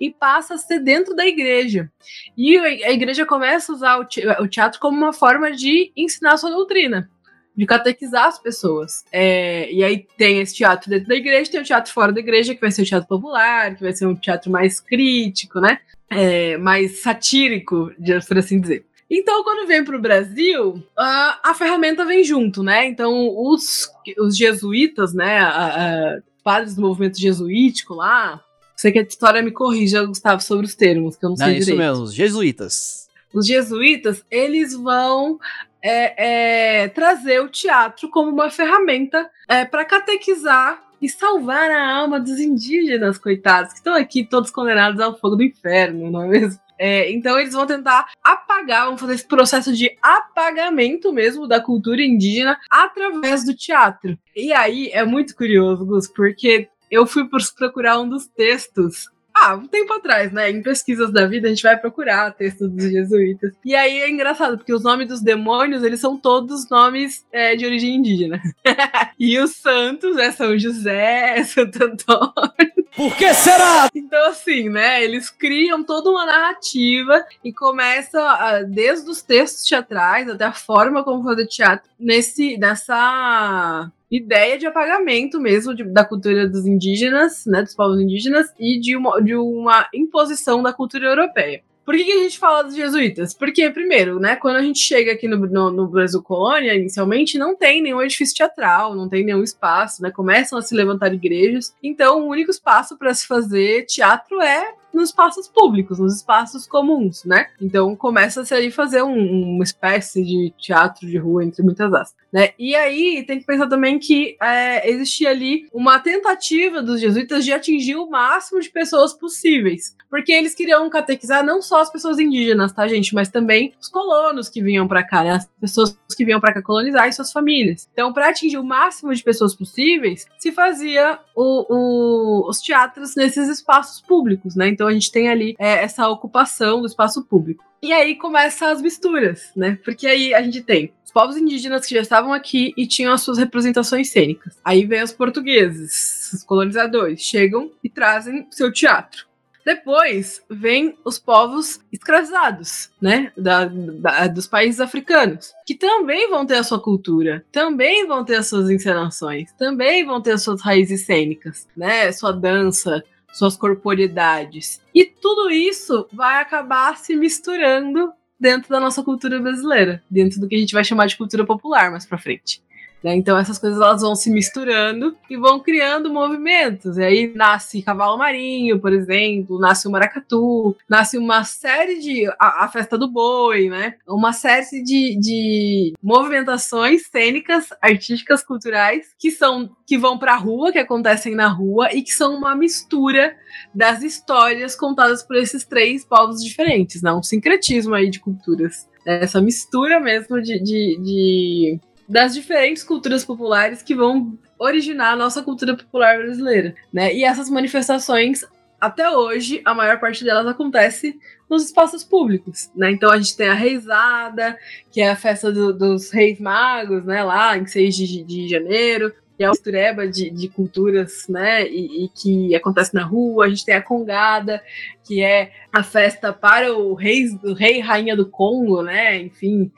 e passa a ser dentro da igreja. E a igreja começa a usar o teatro como uma forma de ensinar sua doutrina de catequizar as pessoas. É, e aí tem esse teatro dentro da igreja, tem o teatro fora da igreja, que vai ser o teatro popular, que vai ser um teatro mais crítico, né? É, mais satírico, por assim dizer. Então, quando vem para o Brasil, a, a, ferramenta vem junto, né? Então, os, os jesuítas, né, a, a, padres do movimento jesuítico lá, sei que a história me corrija, Gustavo, sobre os termos, que eu não, não sei isso direito. mesmo, os jesuítas. Os jesuítas, eles vão é, é, trazer o teatro como uma ferramenta é, para catequizar e salvar a alma dos indígenas, coitados, que estão aqui todos condenados ao fogo do inferno, não é mesmo? É, então eles vão tentar apagar, vão fazer esse processo de apagamento mesmo da cultura indígena através do teatro. E aí é muito curioso, Gus, porque eu fui procurar um dos textos ah, um tempo atrás, né? Em pesquisas da vida, a gente vai procurar textos dos jesuítas. E aí é engraçado, porque os nomes dos demônios, eles são todos nomes é, de origem indígena. e os santos é São José, é Santo Antônio. Por que será? Então, assim, né? Eles criam toda uma narrativa e começa desde os textos teatrais até a forma como fazer teatro nesse, nessa ideia de apagamento mesmo de, da cultura dos indígenas, né, dos povos indígenas, e de uma, de uma imposição da cultura europeia. Por que, que, a gente fala dos jesuítas? Porque, primeiro, né, quando a gente chega aqui no, no, no, Brasil Colônia, inicialmente, não tem nenhum edifício teatral, não tem nenhum espaço, né? Começam a se levantar igrejas. Então, o único espaço para se fazer teatro é nos espaços públicos, nos espaços comuns, né? Então começa-se aí fazer um, uma espécie de teatro de rua, entre muitas aspas, né? E aí tem que pensar também que é, existia ali uma tentativa dos jesuítas de atingir o máximo de pessoas possíveis, porque eles queriam catequizar não só as pessoas indígenas, tá, gente, mas também os colonos que vinham para cá, né? As pessoas que vinham para cá colonizar e suas famílias. Então, para atingir o máximo de pessoas possíveis, se fazia o, o, os teatros nesses espaços públicos, né? Então, então a gente tem ali é, essa ocupação do espaço público. E aí começam as misturas, né? Porque aí a gente tem os povos indígenas que já estavam aqui e tinham as suas representações cênicas. Aí vem os portugueses, os colonizadores, chegam e trazem seu teatro. Depois vem os povos escravizados, né, da, da, dos países africanos, que também vão ter a sua cultura, também vão ter as suas encenações, também vão ter as suas raízes cênicas, né, sua dança, suas corporidades. E tudo isso vai acabar se misturando dentro da nossa cultura brasileira, dentro do que a gente vai chamar de cultura popular mais para frente. Né? Então essas coisas elas vão se misturando e vão criando movimentos. E aí nasce cavalo marinho, por exemplo, nasce o maracatu, nasce uma série de a, a festa do boi, né? Uma série de, de movimentações cênicas, artísticas, culturais que são que vão para a rua, que acontecem na rua e que são uma mistura das histórias contadas por esses três povos diferentes, né? Um sincretismo aí de culturas. Essa mistura mesmo de, de, de das diferentes culturas populares que vão originar a nossa cultura popular brasileira, né? E essas manifestações até hoje, a maior parte delas acontece nos espaços públicos, né? Então a gente tem a Reisada, que é a festa do, dos Reis Magos, né? Lá em 6 de, de janeiro, que é uma mistureba de, de culturas, né? E, e, que acontece na rua. A gente tem a Congada, que é a festa para o rei, o rei e rainha do Congo, né? Enfim,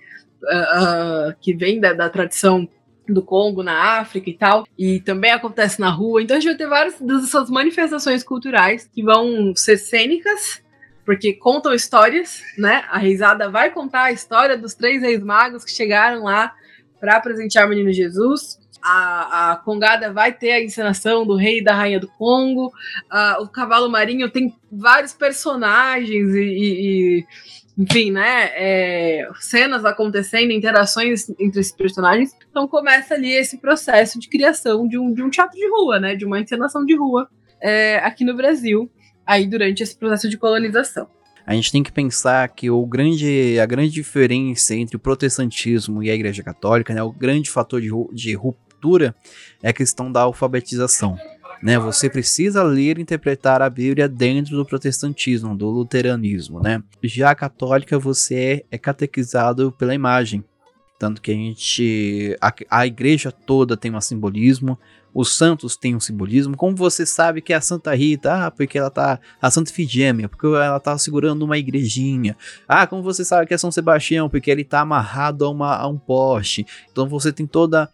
uh, que vem da, da tradição do Congo na África e tal, e também acontece na rua. Então a gente vai ter várias dessas manifestações culturais que vão ser cênicas, porque contam histórias, né? A Reisada vai contar a história dos três reis magos que chegaram lá para presentear o menino Jesus. A, a, Congada vai ter a encenação do rei e da rainha do Congo. O Cavalo Marinho tem vários personagens e, e enfim, né, é, cenas acontecendo, interações entre esses personagens. Então começa ali esse processo de criação de um, de um teatro de rua, né, de uma encenação de rua é, aqui no Brasil, aí durante esse processo de colonização. A gente tem que pensar que o grande, a grande diferença entre o protestantismo e a Igreja Católica, né, o grande fator de, de ruptura é a questão da alfabetização. Né? Você precisa ler e interpretar a Bíblia dentro do protestantismo, do luteranismo, né? Já a católica você é, é catequizado pela imagem. Tanto que a gente. A, a igreja toda tem um simbolismo, os santos têm um simbolismo. Como você sabe que é a Santa Rita? Ah, porque ela tá. A Santa Figêmea, porque ela tá segurando uma igrejinha. Ah, como você sabe que é São Sebastião? Porque ele tá amarrado a, uma, a um poste. Então você tem toda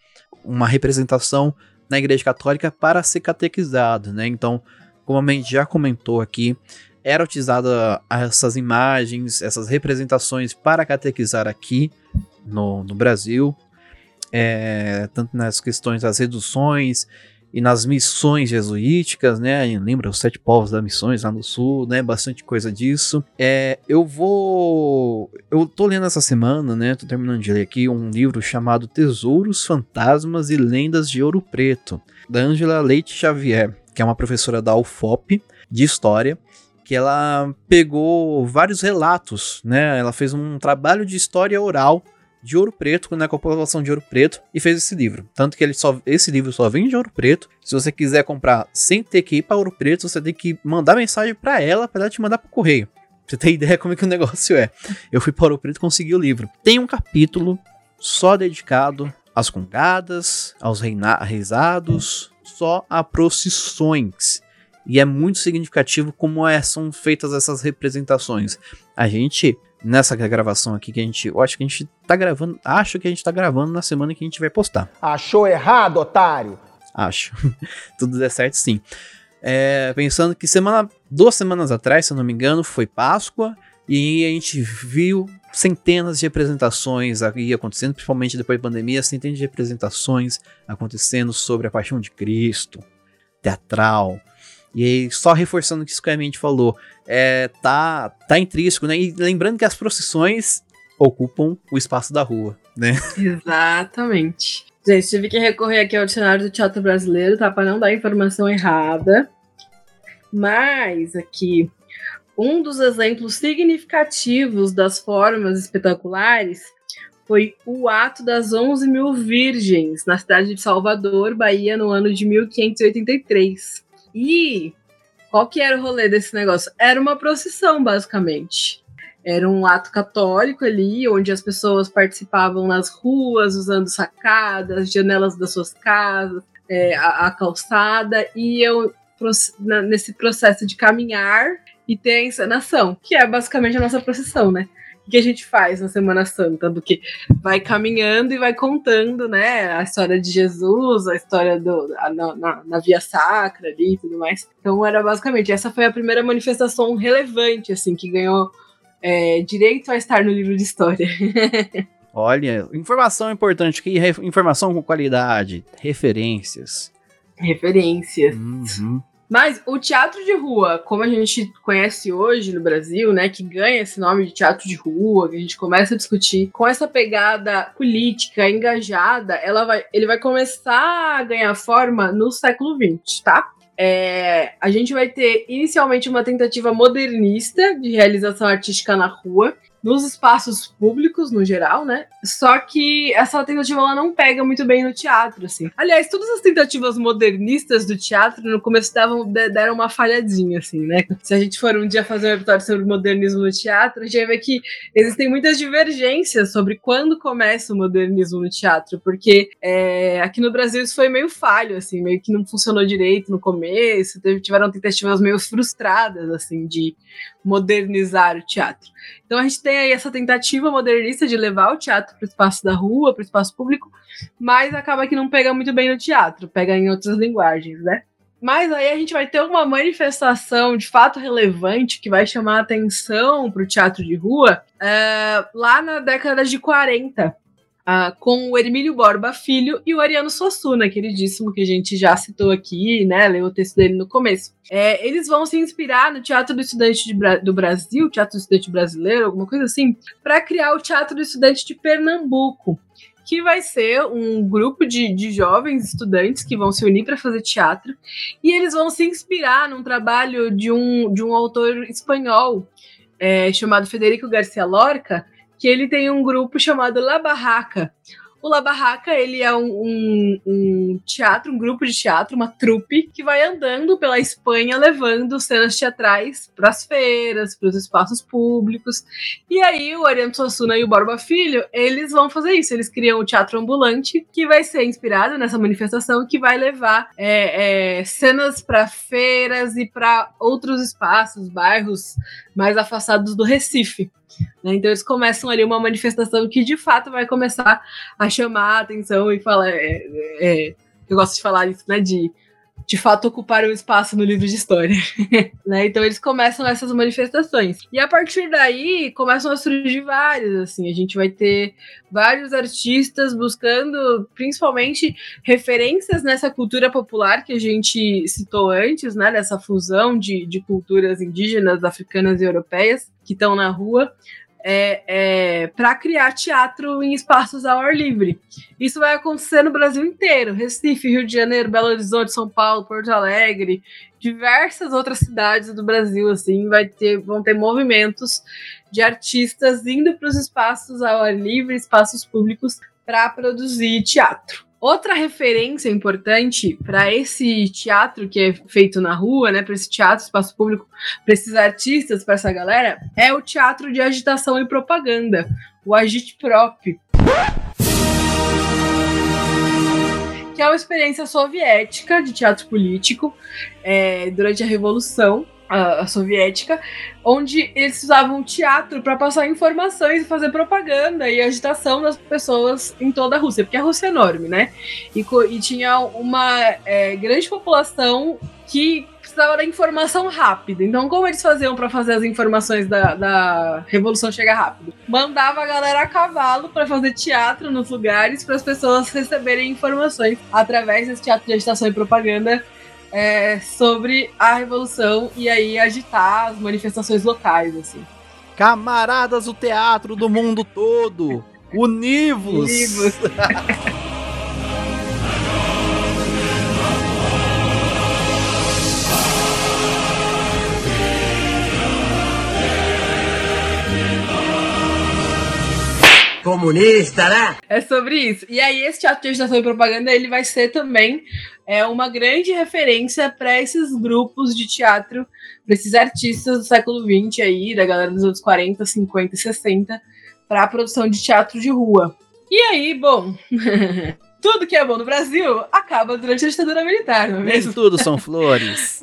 uma representação na Igreja Católica para ser catequizado, né? Então, como a gente já comentou aqui, era utilizada essas imagens, essas representações para catequizar aqui no, no Brasil, é, tanto nas questões das reduções e nas missões jesuíticas, né? Lembra os sete povos das missões lá no sul, né? Bastante coisa disso. É, eu vou. Eu tô lendo essa semana, né? Tô terminando de ler aqui um livro chamado Tesouros, Fantasmas e Lendas de Ouro Preto, da Angela Leite Xavier, que é uma professora da UFOP de História que ela pegou vários relatos, né? Ela fez um trabalho de história oral de Ouro Preto, né, com a população de Ouro Preto, e fez esse livro. Tanto que ele só, esse livro só vem de Ouro Preto. Se você quiser comprar sem ter que ir para Ouro Preto, você tem que mandar mensagem para ela, para ela te mandar pro correio. Pra você ter ideia como é que o negócio é. Eu fui para Ouro Preto e consegui o livro. Tem um capítulo só dedicado às congadas, aos reisados, só a procissões. E é muito significativo como é, são feitas essas representações. A gente nessa gravação aqui que a gente. Eu acho que a gente tá gravando. Acho que a gente tá gravando na semana que a gente vai postar. Achou errado, otário? Acho. Tudo der certo, sim. É, pensando que semana. Duas semanas atrás, se eu não me engano, foi Páscoa. E a gente viu centenas de representações aí acontecendo, principalmente depois da pandemia, centenas de representações acontecendo sobre a paixão de Cristo, teatral, e aí, só reforçando o que o gente falou, é, tá, tá intrínseco, né? E lembrando que as procissões ocupam o espaço da rua, né? Exatamente. Gente, tive que recorrer aqui ao dicionário do teatro brasileiro, tá? Para não dar informação errada. Mas aqui, um dos exemplos significativos das formas espetaculares foi o ato das 11 mil virgens na cidade de Salvador, Bahia, no ano de 1583. E qual que era o rolê desse negócio? Era uma procissão, basicamente. Era um ato católico ali, onde as pessoas participavam nas ruas, usando sacadas, janelas das suas casas, é, a, a, calçada, e eu nesse processo de caminhar e ter a encenação, que é basicamente a nossa procissão, né? Que a gente faz na Semana Santa, do que vai caminhando e vai contando, né, a história de Jesus, a história do, a, na, na, Via Sacra ali e tudo mais. Então era basicamente, essa foi a primeira manifestação relevante, assim, que ganhou é, direito a estar no livro de história. Olha, informação importante aqui, informação com qualidade, referências. Referências. Uhum. Mas o teatro de rua, como a gente conhece hoje no Brasil, né, que ganha esse nome de teatro de rua, que a gente começa a discutir, com essa pegada política engajada, ela vai, ele vai começar a ganhar forma no século XX, tá? É, a gente vai ter inicialmente uma tentativa modernista de realização artística na rua, nos espaços públicos, no geral, né? Só que essa tentativa ela não pega muito bem no teatro, assim. Aliás, todas as tentativas modernistas do teatro no começo davam, deram uma falhadinha, assim, né? Se a gente for um dia fazer um episódio sobre modernismo no teatro, a gente vai ver que existem muitas divergências sobre quando começa o modernismo no teatro, porque é, aqui no Brasil isso foi meio falho, assim, meio que não funcionou direito no começo, tiveram tentativas meio frustradas, assim, de modernizar o teatro. Então a gente tem aí essa tentativa modernista de levar o teatro para o espaço da rua, para o espaço público, mas acaba que não pega muito bem no teatro, pega em outras linguagens, né? Mas aí a gente vai ter uma manifestação de fato relevante que vai chamar atenção para o teatro de rua é, lá na década de 40, Uh, com o Hermílio Borba Filho e o Ariano Suassuna, queridíssimo, que a gente já citou aqui, né? Leu o texto dele no começo. É, eles vão se inspirar no Teatro do Estudante Bra do Brasil, Teatro do Estudante Brasileiro, alguma coisa assim, para criar o Teatro do Estudante de Pernambuco. Que vai ser um grupo de, de jovens estudantes que vão se unir para fazer teatro. E eles vão se inspirar num trabalho de um, de um autor espanhol é, chamado Federico Garcia Lorca, que ele tem um grupo chamado La Barraca. O La Barraca, ele é um, um, um, teatro, um grupo de teatro, uma trupe, que vai andando pela Espanha levando cenas teatrais para as feiras, para os espaços públicos. E aí o Ariano Suassuna e o Borba Filho, eles vão fazer isso. Eles criam o Teatro Ambulante, que vai ser inspirado nessa manifestação, que vai levar é, é, cenas para feiras e para outros espaços, bairros mais afastados do Recife. Né? Então eles começam ali uma manifestação que de fato vai começar a chamar a atenção e falar. É, é, eu gosto de falar isso, né? De de fato ocupar um espaço no livro de história. né? Então eles começam essas manifestações. E a partir daí começam a surgir vários, assim, a gente vai ter vários artistas buscando principalmente referências nessa cultura popular que a gente citou antes, né? Nessa fusão de, de culturas indígenas, africanas e europeias que estão na rua é, é, para criar teatro em espaços ao ar livre. Isso vai acontecer no Brasil inteiro: Recife, Rio de Janeiro, Belo Horizonte, São Paulo, Porto Alegre, diversas outras cidades do Brasil. Assim, vai ter, vão ter movimentos de artistas indo para os espaços ao ar livre, espaços públicos, para produzir teatro. Outra referência importante para esse teatro que é feito na rua, né, para esse teatro, espaço público, para esses artistas, para essa galera, é o teatro de agitação e propaganda, o Agitprop. Que é uma experiência soviética de teatro político é, durante a Revolução a, soviética, onde eles usavam teatro para passar informações e fazer propaganda e agitação das pessoas em toda a Rússia, porque a Rússia é enorme, né? E, e tinha uma é, grande população que precisava da informação rápida. Então, como eles faziam para fazer as informações da, da Revolução chegar rápido? Mandava a galera a cavalo para fazer teatro nos lugares para as pessoas receberem informações através desse teatro de agitação e propaganda é, sobre a revolução e aí agitar as manifestações locais, assim. Camaradas do teatro do mundo todo, univos! Univos! Comunista, né? É sobre isso. E aí, esse teatro de agitação e propaganda, ele vai ser também é, uma grande referência para esses grupos de teatro, para esses artistas do século XX aí, da galera dos anos 40, 50 e 60, para a produção de teatro de rua. E aí, bom, tudo que é bom no Brasil acaba durante a ditadura militar, não é mesmo? tudo são flores.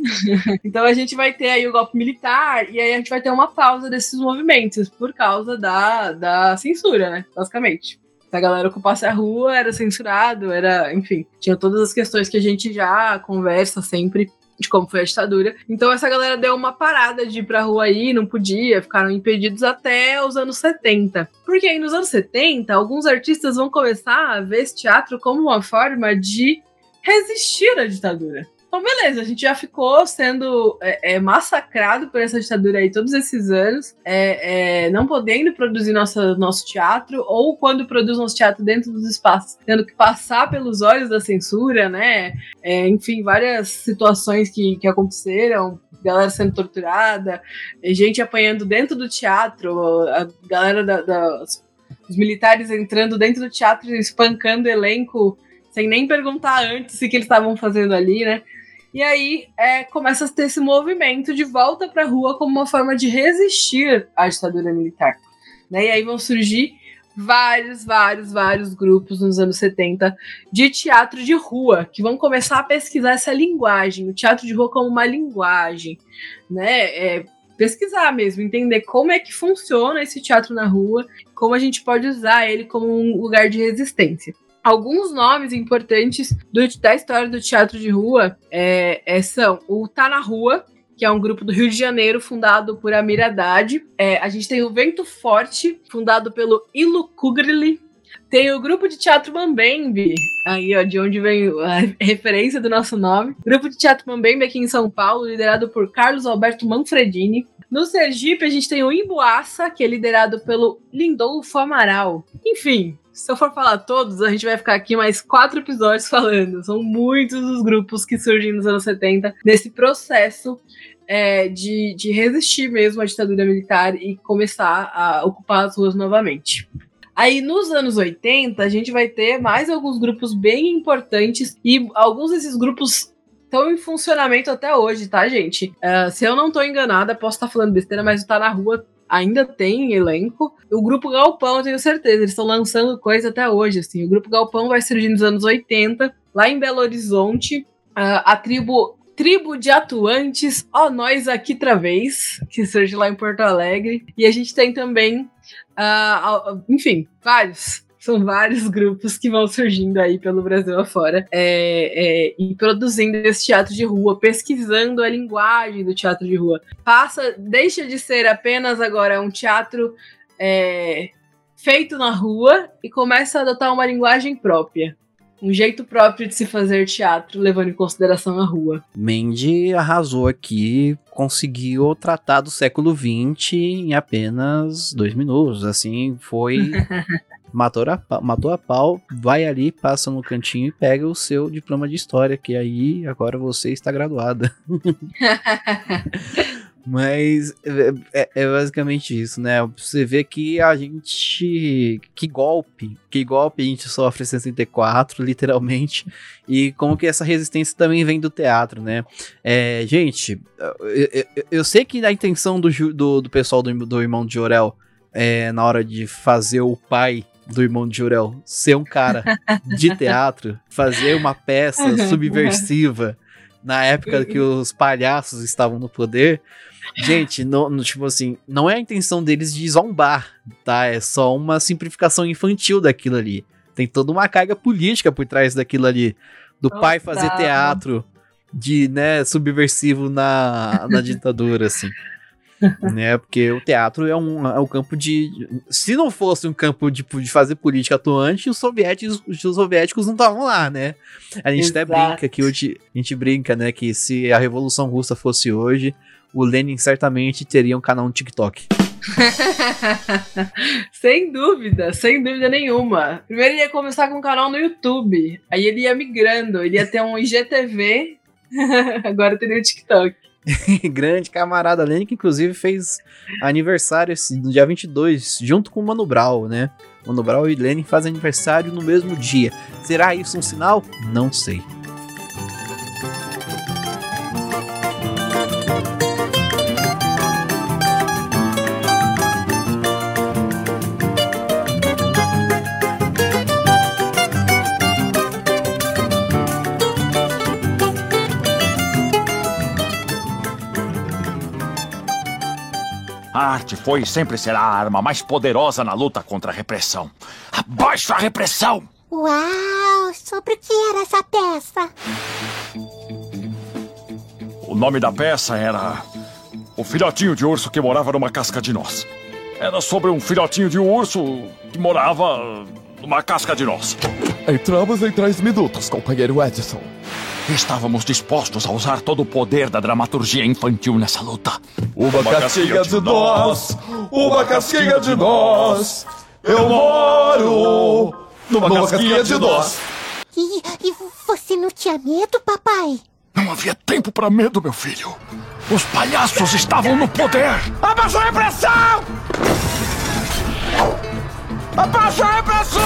então a gente vai ter aí o golpe militar e aí a gente vai ter uma pausa desses movimentos por causa da, da censura, né? Basicamente. Se a galera ocupasse a rua, era censurado, era, enfim, tinha todas as questões que a gente já conversa sempre de como foi a ditadura. Então essa galera deu uma parada de ir pra rua aí, não podia, ficaram impedidos até os anos 70. Porque aí nos anos 70, alguns artistas vão começar a ver esse teatro como uma forma de resistir à ditadura. Então, beleza, a gente já ficou sendo é, é, massacrado por essa ditadura aí todos esses anos, é, é, não podendo produzir nossa, nosso teatro, ou quando produz nosso teatro dentro dos espaços, tendo que passar pelos olhos da censura, né? É, enfim, várias situações que, que aconteceram, galera sendo torturada, gente apanhando dentro do teatro, a galera da, da os militares entrando dentro do teatro e espancando elenco sem nem perguntar antes o que eles estavam fazendo ali, né? E aí é, começa a ter esse movimento de volta para a rua como uma forma de resistir à ditadura militar. Né? E aí vão surgir vários, vários, vários grupos nos anos 70 de teatro de rua, que vão começar a pesquisar essa linguagem, o teatro de rua como uma linguagem, né? É, pesquisar mesmo, entender como é que funciona esse teatro na rua, como a gente pode usar ele como um lugar de resistência alguns nomes importantes do, da história do teatro de rua é, é, são o Tá na Rua, que é um grupo do Rio de Janeiro fundado por Amir Haddad. É, a gente tem o Vento Forte, fundado pelo Ilu Kugrili. Tem o grupo de teatro Mambembe, aí ó, de onde vem a referência do nosso nome. Grupo de teatro Mambembe aqui em São Paulo, liderado por Carlos Alberto Manfredini. No Sergipe, a gente tem o Imbuaça, que é liderado pelo Lindolfo Amaral. Enfim, se eu for falar todos, a gente vai ficar aqui mais quatro episódios falando. São muitos os grupos que surgem nos anos 70 nesse processo é, de, de resistir mesmo à ditadura militar e começar a ocupar as ruas novamente. Aí nos anos 80, a gente vai ter mais alguns grupos bem importantes e alguns desses grupos estão em funcionamento até hoje, tá, gente? Uh, se eu não tô enganada, posso estar tá falando besteira, mas o Tá Na Rua ainda tem elenco. O Grupo Galpão, eu tenho certeza, eles estão lançando coisa até hoje, assim. O Grupo Galpão vai surgir nos anos 80, lá em Belo Horizonte. Uh, a tribo Tribo de Atuantes, ó nós aqui outra vez, que surge lá em Porto Alegre. E a gente tem também, uh, enfim, vários são vários grupos que vão surgindo aí pelo Brasil afora é, é, e produzindo esse teatro de rua, pesquisando a linguagem do teatro de rua. Passa, deixa de ser apenas agora um teatro é, feito na rua e começa a adotar uma linguagem própria. Um jeito próprio de se fazer teatro, levando em consideração a rua. Mendy arrasou aqui, conseguiu tratar do século XX em apenas dois minutos. Assim, foi matou a, matou a pau, vai ali, passa no cantinho e pega o seu diploma de história, que aí agora você está graduada. Mas é, é, é, basicamente isso, né? Você vê que a gente. Que golpe. Que golpe a gente sofre em 64, literalmente. E como que essa resistência também vem do teatro, né? É, gente, eu, eu, eu, sei que a intenção do, do, do pessoal do, do Irmão de Jorel é, na hora de fazer o pai do irmão de Jurel ser um cara de teatro, fazer uma peça subversiva na época que os palhaços estavam no poder. Gente, não, tipo assim, não é a intenção deles de zombar, tá? É só uma simplificação infantil daquilo ali. Tem toda uma carga política por trás daquilo ali. Do pai fazer teatro de, né, subversivo na, na ditadura, assim. né? Porque o teatro é um, é um campo de. Se não fosse um campo de, de fazer política atuante, os soviéticos, os soviéticos não estavam lá, né? A gente Exato. até brinca que hoje. A gente brinca, né? Que se a Revolução Russa fosse hoje, o Lenin certamente teria um canal no TikTok. sem dúvida, sem dúvida nenhuma. Primeiro ele ia começar com um canal no YouTube, aí ele ia migrando, ele ia ter um IGTV, agora teria o TikTok. grande camarada Lenny, que inclusive fez aniversário no dia 22, junto com o Mano Brown, né? Mano Brown e Lenny fazem aniversário no mesmo dia. Será isso um sinal? Não sei. A arte foi e sempre será a arma mais poderosa na luta contra a repressão. Abaixo a repressão! Uau! Sobre o que era essa peça? O nome da peça era O Filhotinho de Urso que Morava numa Casca de Nós. Era sobre um filhotinho de urso que morava numa casca de nós. Entramos em três minutos, companheiro Edison. Estávamos dispostos a usar todo o poder da dramaturgia infantil nessa luta. Uma casquinha de nós, uma casquinha de nós. Eu moro numa casquinha de nós. E, e você não tinha medo, papai? Não havia tempo para medo, meu filho. Os palhaços estavam no poder. Abaixa a repressão! Abaixa a repressão!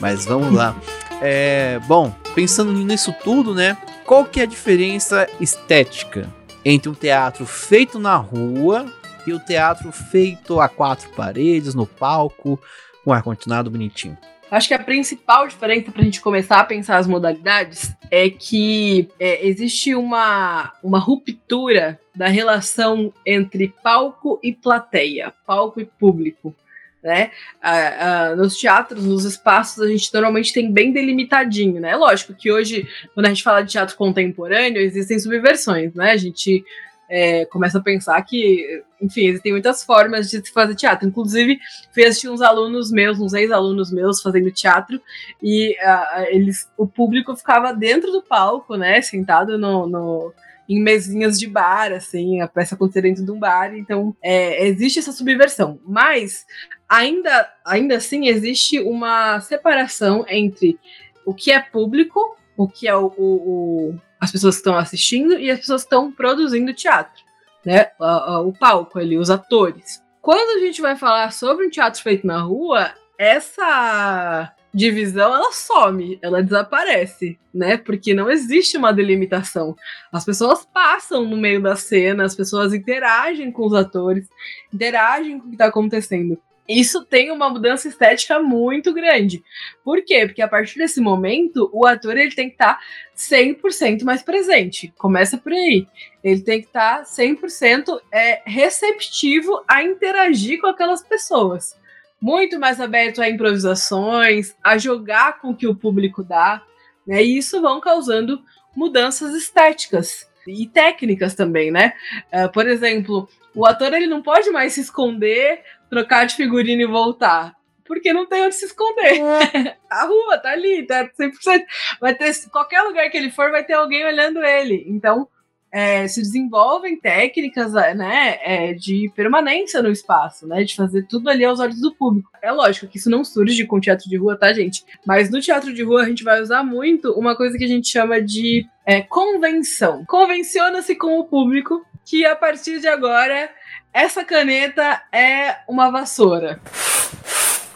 Mas vamos lá. É, bom, pensando nisso tudo, né? Qual que é a diferença estética entre um teatro feito na rua e o teatro feito a quatro paredes, no palco, com ar-condicionado bonitinho? Acho que a principal diferença para a gente começar a pensar as modalidades é que é, existe uma, uma ruptura da relação entre palco e plateia, palco e público né? Ah, ah, nos teatros, nos espaços, a gente normalmente tem bem delimitadinho, né? Lógico que hoje, quando a gente fala de teatro contemporâneo, existem subversões, né? A gente é, começa a pensar que, enfim, existem muitas formas de se fazer teatro. Inclusive, fui assistir uns alunos meus, uns ex-alunos meus fazendo teatro, e uh, eles, o público ficava dentro do palco, né? Sentado no, no em mesinhas de bar, assim, a peça acontecer dentro de um bar, então é, existe essa subversão. Mas ainda, ainda assim existe uma separação entre o que é público, o que é o, o, o as pessoas que estão assistindo e as pessoas que estão produzindo teatro, né? O, o palco ali, os atores. Quando a gente vai falar sobre um teatro feito na rua, essa divisão ela some, ela desaparece, né? Porque não existe uma delimitação. As pessoas passam no meio da cena, as pessoas interagem com os atores, interagem com o que está acontecendo. Isso tem uma mudança estética muito grande. Por quê? Porque a partir desse momento, o ator ele tem que estar tá 100% mais presente. Começa por aí. Ele tem que estar tá 100% é, receptivo a interagir com aquelas pessoas muito mais aberto a improvisações, a jogar com o que o público dá, né? E isso vão causando mudanças estéticas e técnicas também, né? Uh, por exemplo, o ator ele não pode mais se esconder, trocar de figurino e voltar. Porque não tem onde se esconder. a rua tá ali, tá 100%. Vai ter, qualquer lugar que ele for, vai ter alguém olhando ele. Então, é, se desenvolvem técnicas né, é, de permanência no espaço, né, de fazer tudo ali aos olhos do público. É lógico que isso não surge com teatro de rua, tá, gente? Mas no teatro de rua a gente vai usar muito uma coisa que a gente chama de é, convenção. Convenciona-se com o público que a partir de agora essa caneta é uma vassoura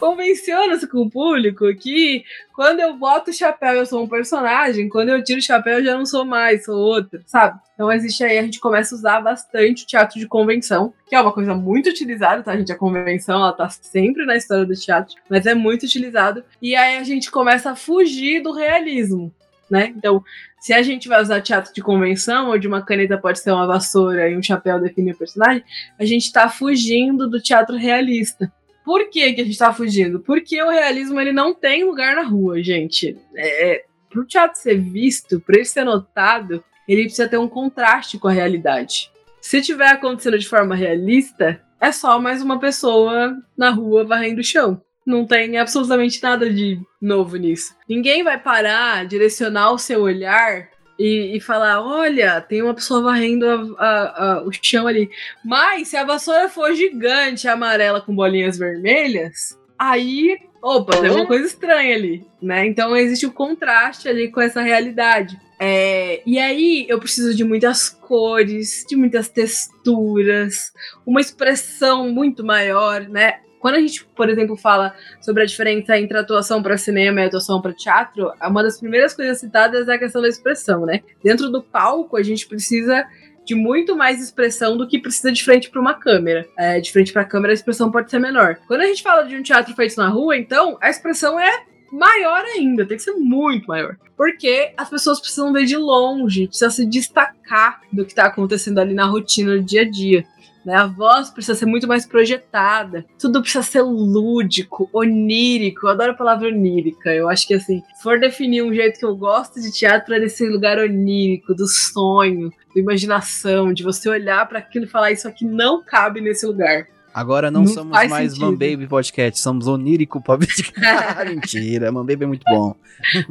convenciona-se com o público que quando eu boto o chapéu eu sou um personagem, quando eu tiro o chapéu eu já não sou mais, sou outro, sabe? Então existe aí, a gente começa a usar bastante o teatro de convenção, que é uma coisa muito utilizada, tá, gente? A convenção, ela tá sempre na história do teatro, mas é muito utilizado. E aí a gente começa a fugir do realismo, né? Então, se a gente vai usar teatro de convenção, onde uma caneta pode ser uma vassoura e um chapéu define o personagem, a gente está fugindo do teatro realista. Por que, que a gente tá fugindo? Porque o realismo ele não tem lugar na rua, gente. É, é pro teatro ser visto, para ele ser notado, ele precisa ter um contraste com a realidade. Se tiver acontecendo de forma realista, é só mais uma pessoa na rua varrendo o chão. Não tem absolutamente nada de novo nisso. Ninguém vai parar, direcionar o seu olhar e, e, falar: olha, tem uma pessoa varrendo a, a, a, o chão ali. Mas se a vassoura for gigante, amarela com bolinhas vermelhas, aí, opa, tem uma coisa estranha ali, né? Então existe o um contraste ali com essa realidade. É, e aí eu preciso de muitas cores, de muitas texturas, uma expressão muito maior, né? Quando a gente, por exemplo, fala sobre a diferença entre atuação para cinema e atuação para teatro, uma das primeiras coisas citadas é a questão da expressão, né? Dentro do palco, a gente precisa de muito mais expressão do que precisa de frente para uma câmera. É, de frente para a câmera, a expressão pode ser menor. Quando a gente fala de um teatro feito na rua, então, a expressão é maior ainda, tem que ser muito maior. Porque as pessoas precisam ver de longe, precisa se destacar do que está acontecendo ali na rotina do dia a dia. Né? A voz precisa ser muito mais projetada. Tudo precisa ser lúdico, onírico. Eu adoro a palavra onírica. Eu acho que assim, se for definir um jeito que eu gosto de teatro, é desse lugar onírico, do sonho, da imaginação, de você olhar para aquilo e falar isso aqui não cabe nesse lugar. Agora não, Não somos mais sentido. Man Baby Podcast, somos Onírico Podcast. Mentira, Man Baby é muito bom.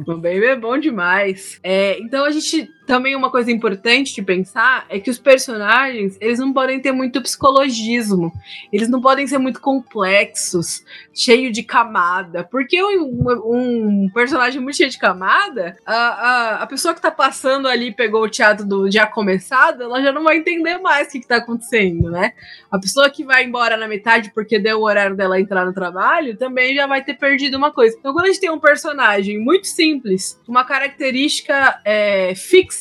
O Baby é bom demais. É, então a gente também uma coisa importante de pensar é que os personagens eles não podem ter muito psicologismo, eles não podem ser muito complexos, cheio de camada, porque um, um personagem muito cheio de camada, a, a, a pessoa que tá passando ali pegou o teatro do já começado, ela já não vai entender mais o que, que tá acontecendo, né? A pessoa que vai embora na metade porque deu o horário dela entrar no trabalho também já vai ter perdido uma coisa. Então, quando a gente tem um personagem muito simples, uma característica é, fixa,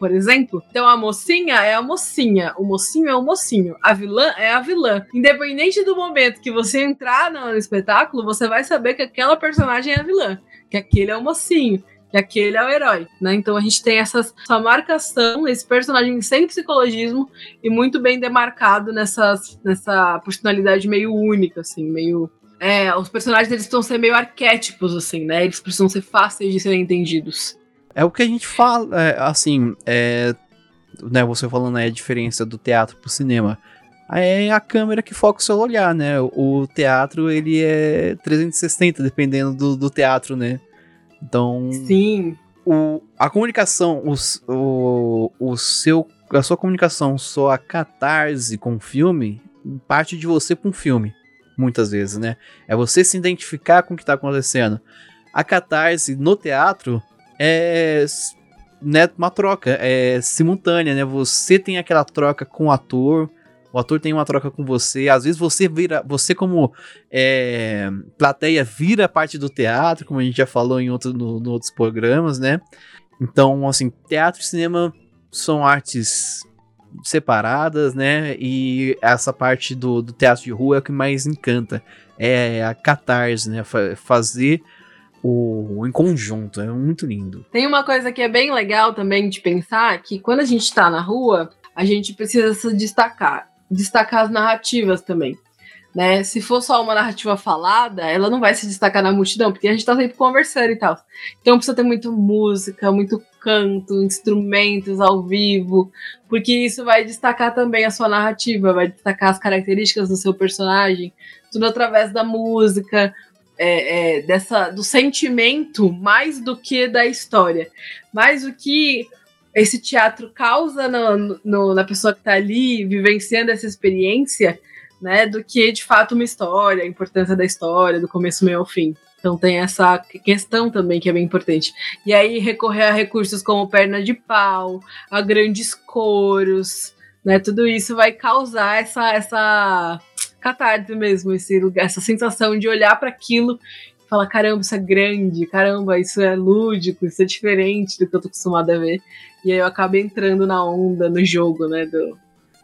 por exemplo, então a mocinha é a mocinha, o mocinho é o mocinho, a vilã é a vilã. Independente do momento que você entrar no espetáculo, você vai saber que aquela personagem é a vilã, que aquele é o mocinho. Que aquele é o herói, né? Então a gente tem essas, essa marcação, esse personagem sem psicologismo e muito bem demarcado nessas, nessa personalidade meio única, assim, meio é, os personagens eles precisam ser meio arquétipos, assim, né? Eles precisam ser fáceis de serem entendidos. É o que a gente fala, é, assim, é, né, você falando aí a diferença do teatro pro cinema. É a câmera que foca o seu olhar, né? O teatro, ele é 360, dependendo do, do teatro, né? Então... Sim. O, a comunicação, o, o, o seu, a sua comunicação, sua catarse com o filme, parte de você com o filme, muitas vezes, né? É você se identificar com o que tá acontecendo. A catarse no teatro é né, uma troca, é simultânea, né? Você tem aquela troca com o ator, o ator tem uma troca com você, às vezes você vira, você como é, plateia vira parte do teatro, como a gente já falou em outro, no, no outros programas, né? Então, assim, teatro e cinema são artes separadas, né? E essa parte do, do teatro de rua é o que mais encanta. É a catarse, né? Fa fazer o, em conjunto. É muito lindo. Tem uma coisa que é bem legal também de pensar, que quando a gente tá na rua, a gente precisa se destacar. Destacar as narrativas também. Né? Se for só uma narrativa falada, ela não vai se destacar na multidão, porque a gente tá sempre conversando e tal. Então precisa ter muito música, muito canto, instrumentos ao vivo, porque isso vai destacar também a sua narrativa, vai destacar as características do seu personagem, tudo através da música, é, é, dessa do sentimento mais do que da história, mais o que esse teatro causa no, no, na pessoa que está ali vivenciando essa experiência, né, do que de fato uma história, a importância da história, do começo, meio ao fim. Então tem essa questão também que é bem importante. E aí recorrer a recursos como perna de pau, a grandes coros, né? Tudo isso vai causar essa essa catarse mesmo, esse essa sensação de olhar para aquilo e falar, caramba, isso é grande, caramba, isso é lúdico, isso é diferente do que eu tô acostumada a ver. E aí eu acabo entrando na onda, no jogo, né, do,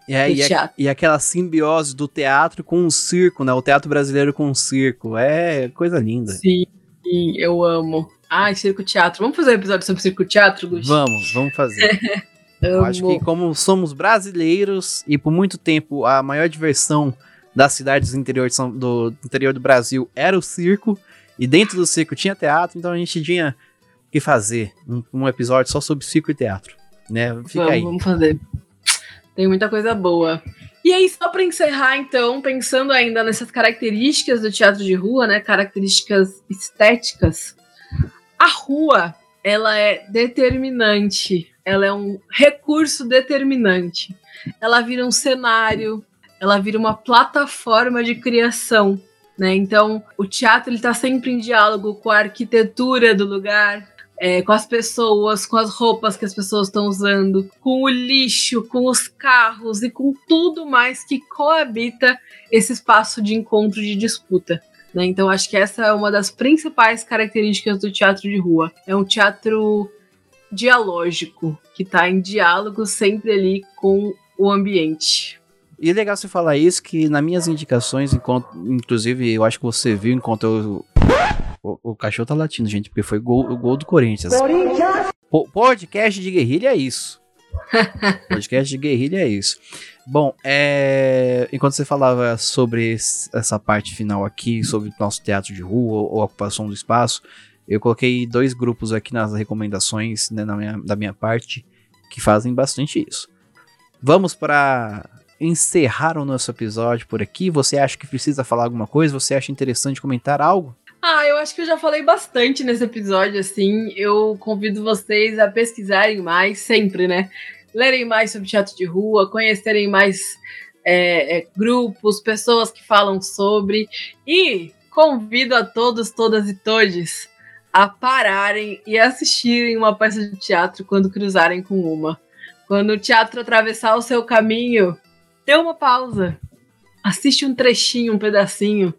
é, e, a, e, aquela simbiose do teatro com o circo, né? O teatro brasileiro com o circo. É coisa linda. Sim, sim eu amo. Ai, circo teatro. Vamos fazer um episódio sobre circo teatro, Gusti? Vamos, vamos fazer. eu acho que como somos brasileiros e por muito tempo a maior diversão das cidades do interior, São, do interior do Brasil era o circo, e dentro do circo tinha teatro, então a gente tinha que fazer um, um episódio só sobre circo e teatro. Né? Fica vamos, aí. Vamos fazer. Tem muita coisa boa. E aí, só para encerrar, então, pensando ainda nessas características do teatro de rua, né? Características estéticas. A rua, ela é determinante. Ela é um recurso determinante. Ela vira um cenário, ela vira uma plataforma de criação, né? Então, o teatro ele tá sempre em diálogo com a arquitetura do lugar, é, com as pessoas, com as roupas que as pessoas estão usando, com o lixo, com os carros e com tudo mais que coabita esse espaço de encontro de disputa. Né? Então, acho que essa é uma das principais características do teatro de rua. É um teatro dialógico, que está em diálogo sempre ali com o ambiente. E é legal você falar isso, que nas minhas indicações, enquanto, inclusive, eu acho que você viu enquanto eu o, o, cachorro tá latindo, gente, porque foi gol, o gol do Corinthians. Corinthians! Po, podcast de guerrilha é isso. podcast de guerrilha é isso. Bom, é... enquanto você falava sobre essa parte final aqui, sobre o nosso teatro de rua ou ocupação do espaço, eu coloquei dois grupos aqui nas recomendações né, na minha, da minha parte que fazem bastante isso. Vamos para encerrar o nosso episódio por aqui. Você acha que precisa falar alguma coisa? Você acha interessante comentar algo? Ah, eu acho que eu já falei bastante nesse episódio, assim. Eu convido vocês a pesquisarem mais, sempre, né? Lerem mais sobre teatro de rua, conhecerem mais é, é, grupos, pessoas que falam sobre. E convido a todos, todas e todes a pararem e assistirem uma peça de teatro quando cruzarem com uma. Quando o teatro atravessar o seu caminho, dê uma pausa. Assiste um trechinho, um pedacinho.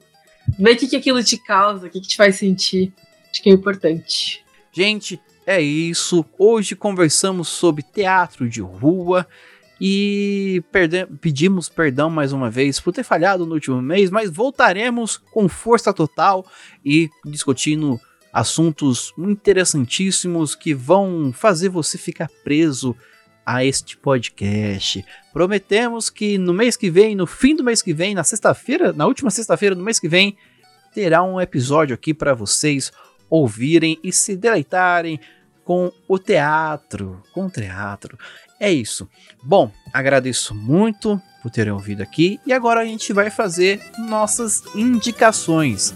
Vê o que, que aquilo te causa, o que, que te faz sentir. Acho que é importante. Gente, é isso. Hoje conversamos sobre teatro de rua. E perde pedimos perdão mais uma vez por ter falhado no último mês, mas voltaremos com força total e discutindo assuntos interessantíssimos que vão fazer você ficar preso a este podcast. Prometemos que no mês que vem, no fim do mês que vem, na sexta-feira, na última sexta-feira do mês que vem, terá um episódio aqui para vocês ouvirem e se deleitarem com o teatro, com o teatro. É isso. Bom, agradeço muito por terem ouvido aqui e agora a gente vai fazer nossas indicações.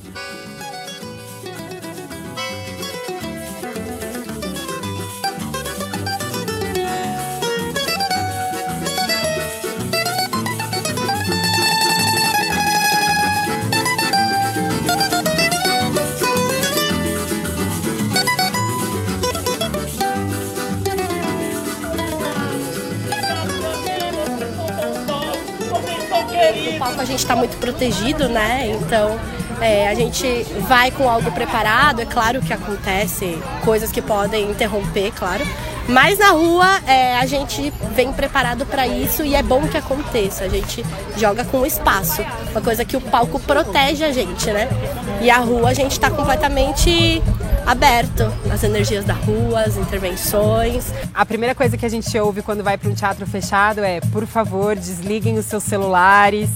Gente está muito protegido, né? Então é, a gente vai com algo preparado. É claro que acontece coisas que podem interromper, claro. Mas na rua é, a gente vem preparado para isso e é bom que aconteça. A gente joga com o espaço, uma coisa que o palco protege a gente, né? E a rua a gente está completamente aberto às energias da rua, às intervenções. A primeira coisa que a gente ouve quando vai para um teatro fechado é: por favor, desliguem os seus celulares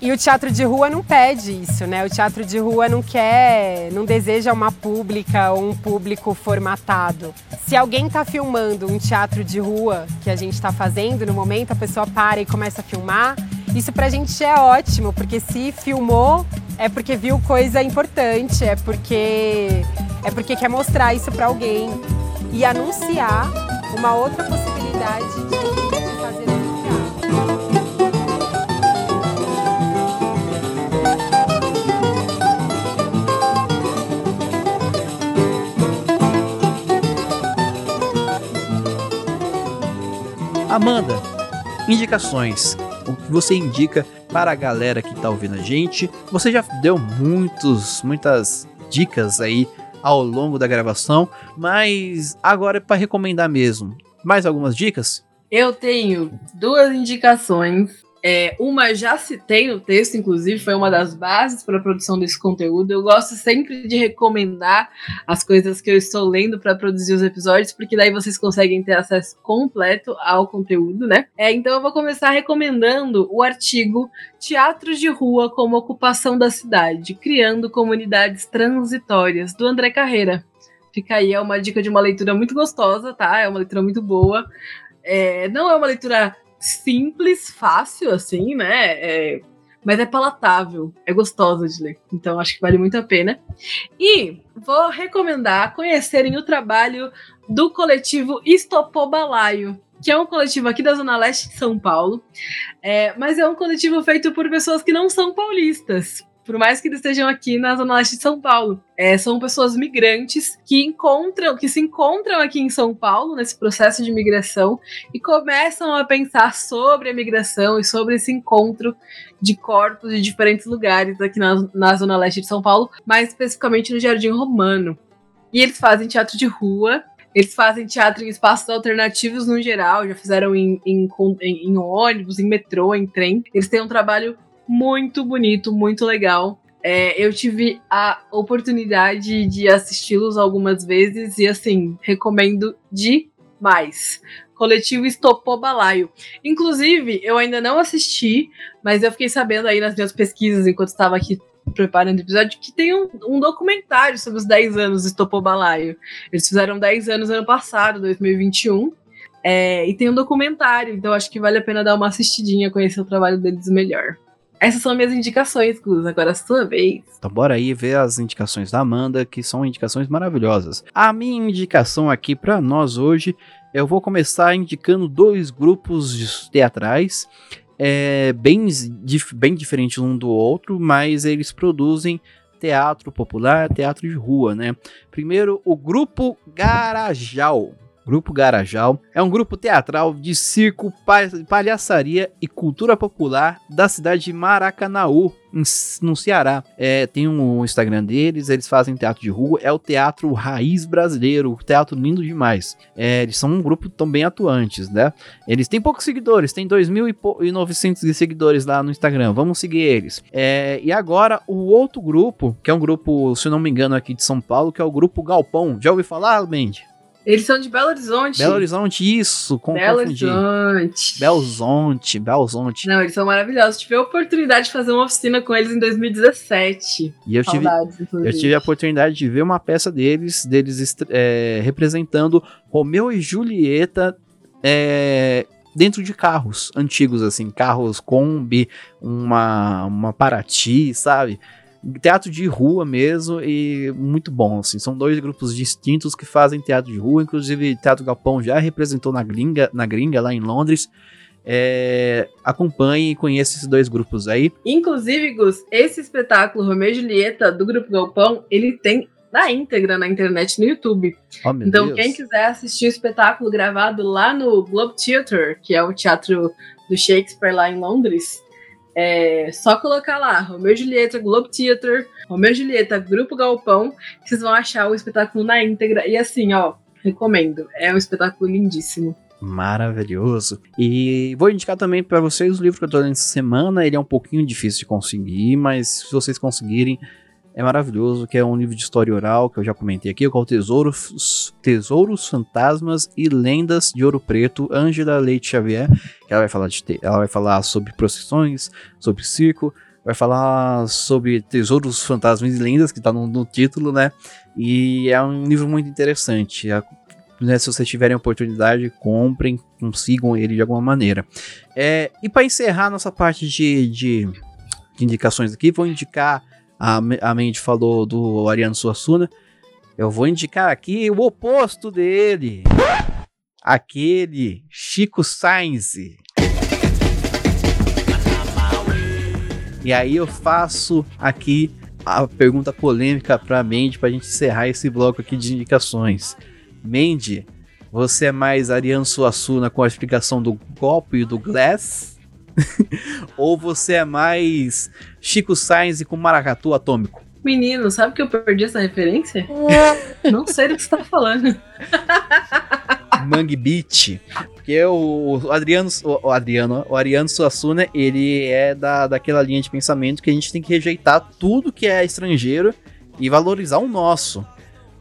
e o teatro de rua não pede isso, né? O teatro de rua não quer, não deseja uma pública ou um público formatado. Se alguém está filmando um teatro de rua que a gente está fazendo no momento, a pessoa para e começa a filmar. Isso pra gente é ótimo, porque se filmou é porque viu coisa importante, é porque é porque quer mostrar isso para alguém e anunciar uma outra possibilidade de Amanda, indicações. O que você indica para a galera que está ouvindo a gente? Você já deu muitos, muitas dicas aí ao longo da gravação, mas agora é para recomendar mesmo. Mais algumas dicas? Eu tenho duas indicações é, uma já citei no texto, inclusive, foi uma das bases para a produção desse conteúdo. Eu gosto sempre de recomendar as coisas que eu estou lendo para produzir os episódios, porque daí vocês conseguem ter acesso completo ao conteúdo, né? É, então eu vou começar recomendando o artigo Teatros de Rua como Ocupação da Cidade, Criando Comunidades Transitórias, do André Carreira. Fica aí, é uma dica de uma leitura muito gostosa, tá? É uma leitura muito boa. É, não é uma leitura simples, fácil, assim, né? É, mas é palatável, é gostosa de ler. Então acho que vale muito a pena. E vou recomendar conhecerem o trabalho do coletivo Estopobalaio, que é um coletivo aqui da Zona Leste de São Paulo, é, mas é um coletivo feito por pessoas que não são paulistas por mais que eles estejam aqui na Zona Leste de São Paulo. É, são pessoas migrantes que encontram, que se encontram aqui em São Paulo nesse processo de migração e começam a pensar sobre a migração e sobre esse encontro de corpos de diferentes lugares aqui na, na Zona Leste de São Paulo, mais especificamente no Jardim Romano. E eles fazem teatro de rua, eles fazem teatro em espaços alternativos no geral, já fizeram em, em, em, em ônibus, em metrô, em trem. Eles têm um trabalho muito bonito, muito legal. É, eu tive a oportunidade de assisti-los algumas vezes e, assim, recomendo demais. coletivo Estopou Balaio. Inclusive, eu ainda não assisti, mas eu fiquei sabendo aí nas minhas pesquisas, enquanto estava aqui preparando o episódio, que tem um, um, documentário sobre os 10 anos do Estopou Balaio. Eles fizeram 10 anos ano passado, 2021. É, e tem um documentário, então acho que vale a pena dar uma assistidinha, conhecer o trabalho deles melhor. Essas são minhas indicações, Gus. Agora é a sua vez. Então bora aí ver as indicações da Amanda, que são indicações maravilhosas. A minha indicação aqui para nós hoje, eu vou começar indicando dois grupos teatrais, é, bem, dif bem diferentes um do outro, mas eles produzem teatro popular, teatro de rua, né? Primeiro, o grupo Garajal. Grupo Garajal é um grupo teatral de circo, palhaçaria e cultura popular da cidade de Maracanaú, no Ceará. É, tem um Instagram deles, eles fazem teatro de rua, é o Teatro Raiz Brasileiro, teatro lindo demais. É, eles são um grupo tão bem atuantes, né? Eles têm poucos seguidores, tem 2.900 seguidores lá no Instagram, vamos seguir eles. É, e agora o outro grupo, que é um grupo, se não me engano, aqui de São Paulo, que é o Grupo Galpão. Já ouviu falar, Mandy? Eles são de Belo Horizonte. Belo Horizonte, isso, com Belo Horizonte. Belo Horizonte, Belo Horizonte. Não, eles são maravilhosos. Tive a oportunidade de fazer uma oficina com eles em 2017. E eu tive, eu tive a oportunidade de ver uma peça deles, deles é, representando Romeu e Julieta é, dentro de carros antigos, assim, carros Kombi, uma, uma Paraty, sabe? Teatro de rua mesmo e muito bom, assim. São dois grupos distintos que fazem teatro de rua, inclusive Teatro Galpão já representou na gringa, na gringa lá em Londres. É, acompanhe e conheça esses dois grupos aí. Inclusive, Gus, esse espetáculo Romeu e Julieta do Grupo Galpão, ele tem na íntegra na internet no YouTube. Oh, então, Deus. quem quiser assistir o espetáculo gravado lá no Globe Theatre, que é o teatro do Shakespeare lá em Londres, é só colocar lá, Romeu e Julieta, Globe Theatre, Romeu e Julieta, Grupo Galpão, que vocês vão achar o espetáculo na íntegra. E assim, ó, recomendo. É um espetáculo lindíssimo. Maravilhoso. E vou indicar também para vocês o livro que eu tô lendo essa semana. Ele é um pouquinho difícil de conseguir, mas se vocês conseguirem, é maravilhoso, que é um livro de história oral, que eu já comentei aqui, com o Tesouro, Tesouros, Fantasmas e Lendas de Ouro Preto, Ângela Leite Xavier, que ela vai falar de ela vai falar sobre procissões, sobre circo, vai falar sobre tesouros, fantasmas e lendas, que tá no, no título, né? E é um livro muito interessante. É, né, se vocês tiverem oportunidade, comprem, consigam ele de alguma maneira. É, e para encerrar nossa parte de, de, de indicações aqui, vou indicar a, a Mandy falou do Ariano Suassuna. Eu vou indicar aqui o oposto dele. Aquele Chico Sainz. E aí eu faço aqui a pergunta polêmica para Mandy para a gente encerrar esse bloco aqui de indicações. Mandy, você é mais Ariano Suassuna com a explicação do golpe e do Glass? Ou você é mais Chico Sainz com maracatu atômico? Menino, sabe que eu perdi essa referência? Não sei do que você tá falando. Mangue Beach. Porque o Adriano, o Adriano, o Ariano Suassuna, ele é da, daquela linha de pensamento que a gente tem que rejeitar tudo que é estrangeiro e valorizar o nosso.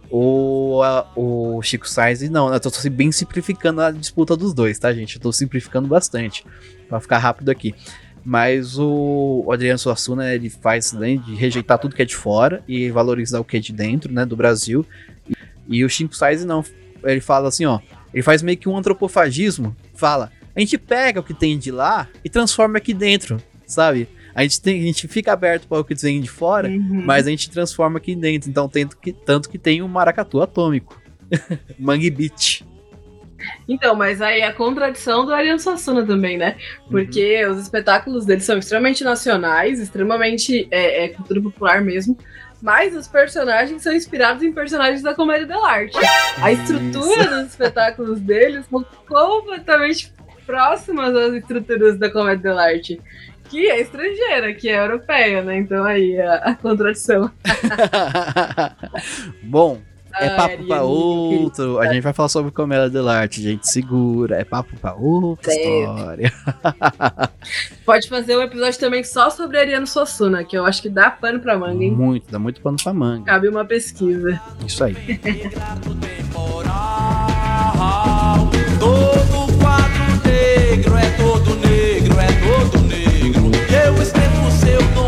O, a, o Chico Sainz, não, eu tô bem simplificando a disputa dos dois, tá, gente? Eu tô simplificando bastante, pra ficar rápido aqui. Mas o, Adriano Suassuna, ele faz né, de rejeitar tudo que é de fora e valorizar o que é de dentro, né, do Brasil. E, e o Chico Sainz, não, ele fala assim, ó, ele faz meio que um antropofagismo, fala, a gente pega o que tem de lá e transforma aqui dentro, sabe? A gente, tem, a gente fica aberto para o que vem de fora, uhum. mas a gente transforma aqui dentro. Então, tanto que, tanto que tem o um maracatu atômico. Mangue Beach. Então, mas aí a contradição do Ariano Suassuna também, né? Porque uhum. os espetáculos dele são extremamente nacionais, extremamente é, é, cultura popular mesmo. Mas os personagens são inspirados em personagens da comédia dell'arte. A estrutura Isso. dos espetáculos deles são completamente próximas às estruturas da comédia dell'arte que é estrangeira, que é europeia, né? Então aí a, a contradição. Bom, é papo pra outro. A gente vai falar sobre comédia dell'arte, gente. Segura. É papo pra outra certo. história. Pode fazer um episódio também só sobre Ariano Suassuna, que eu acho que dá pano pra manga, hein? Muito, dá muito pano pra manga. Cabe uma pesquisa. Isso aí. Todo eu estendo o seu nome.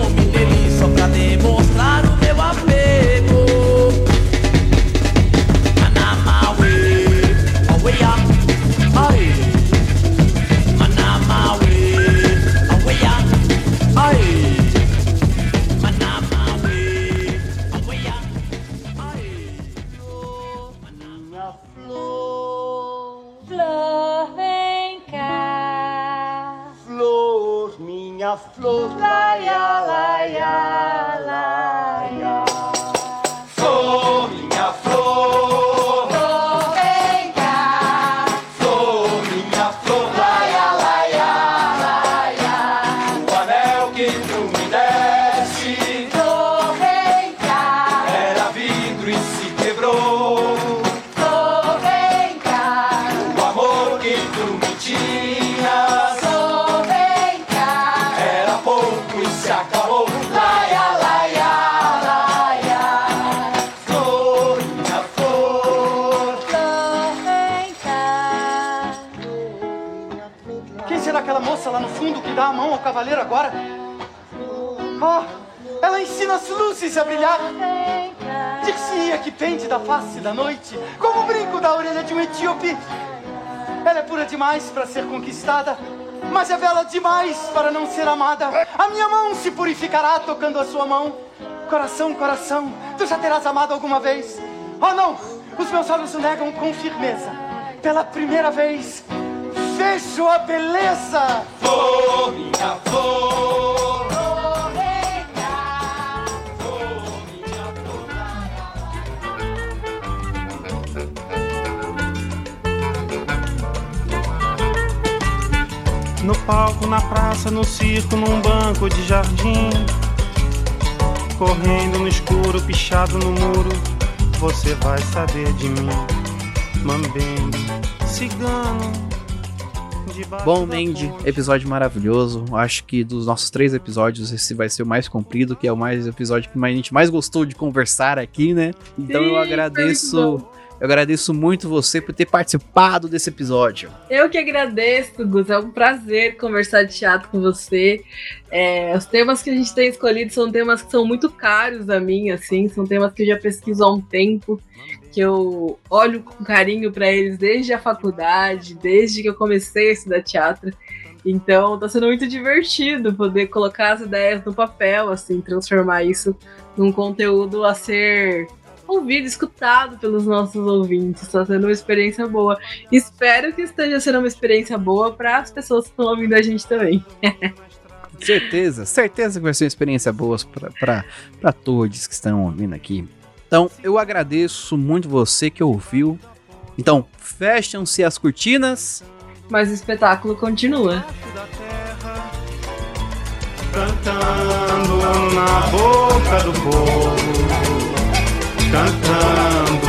Flor, laia, laia, laia. Cavaleiro agora? Oh, ela ensina as luzes a brilhar. Dir-se-ia que pende da face da noite, como o brinco da orelha de um etíope. Ela é pura demais para ser conquistada, mas é bela demais para não ser amada. A minha mão se purificará tocando a sua mão. Coração, coração, tu já terás amado alguma vez? Oh não, os meus olhos o negam com firmeza. Pela primeira vez, vejo a beleza. Flor, minha flor. No palco, na praça, no circo, num banco de jardim. Correndo no escuro, pichado no muro, você vai saber de mim. Mambembe, cigano. Bom, Mandy, episódio maravilhoso. Acho que dos nossos três episódios, esse vai ser o mais comprido, que é o mais episódio que a gente mais gostou de conversar aqui, né? Então Sim, eu agradeço. Eu agradeço muito você por ter participado desse episódio. Eu que agradeço, Gus. É um prazer conversar de teatro com você. É, os temas que a gente tem escolhido são temas que são muito caros a mim, assim, são temas que eu já pesquiso há um tempo, que eu olho com carinho para eles desde a faculdade, desde que eu comecei a estudar teatro. Então, tá sendo muito divertido poder colocar as ideias no papel, assim, transformar isso num conteúdo a ser ouvido, escutado pelos nossos ouvintes. Está sendo uma experiência boa. Espero que esteja sendo uma experiência boa para as pessoas que estão ouvindo a gente também. Certeza, certeza que vai ser uma experiência boa para todos que estão ouvindo aqui. Então, eu agradeço muito você que ouviu. Então, fecham-se as cortinas. Mas o espetáculo continua. Cantando na boca do povo. Cantando.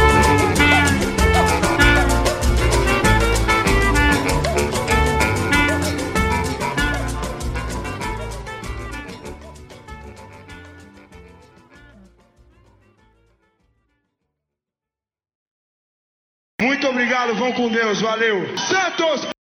Muito obrigado, vão com Deus, valeu. Santos!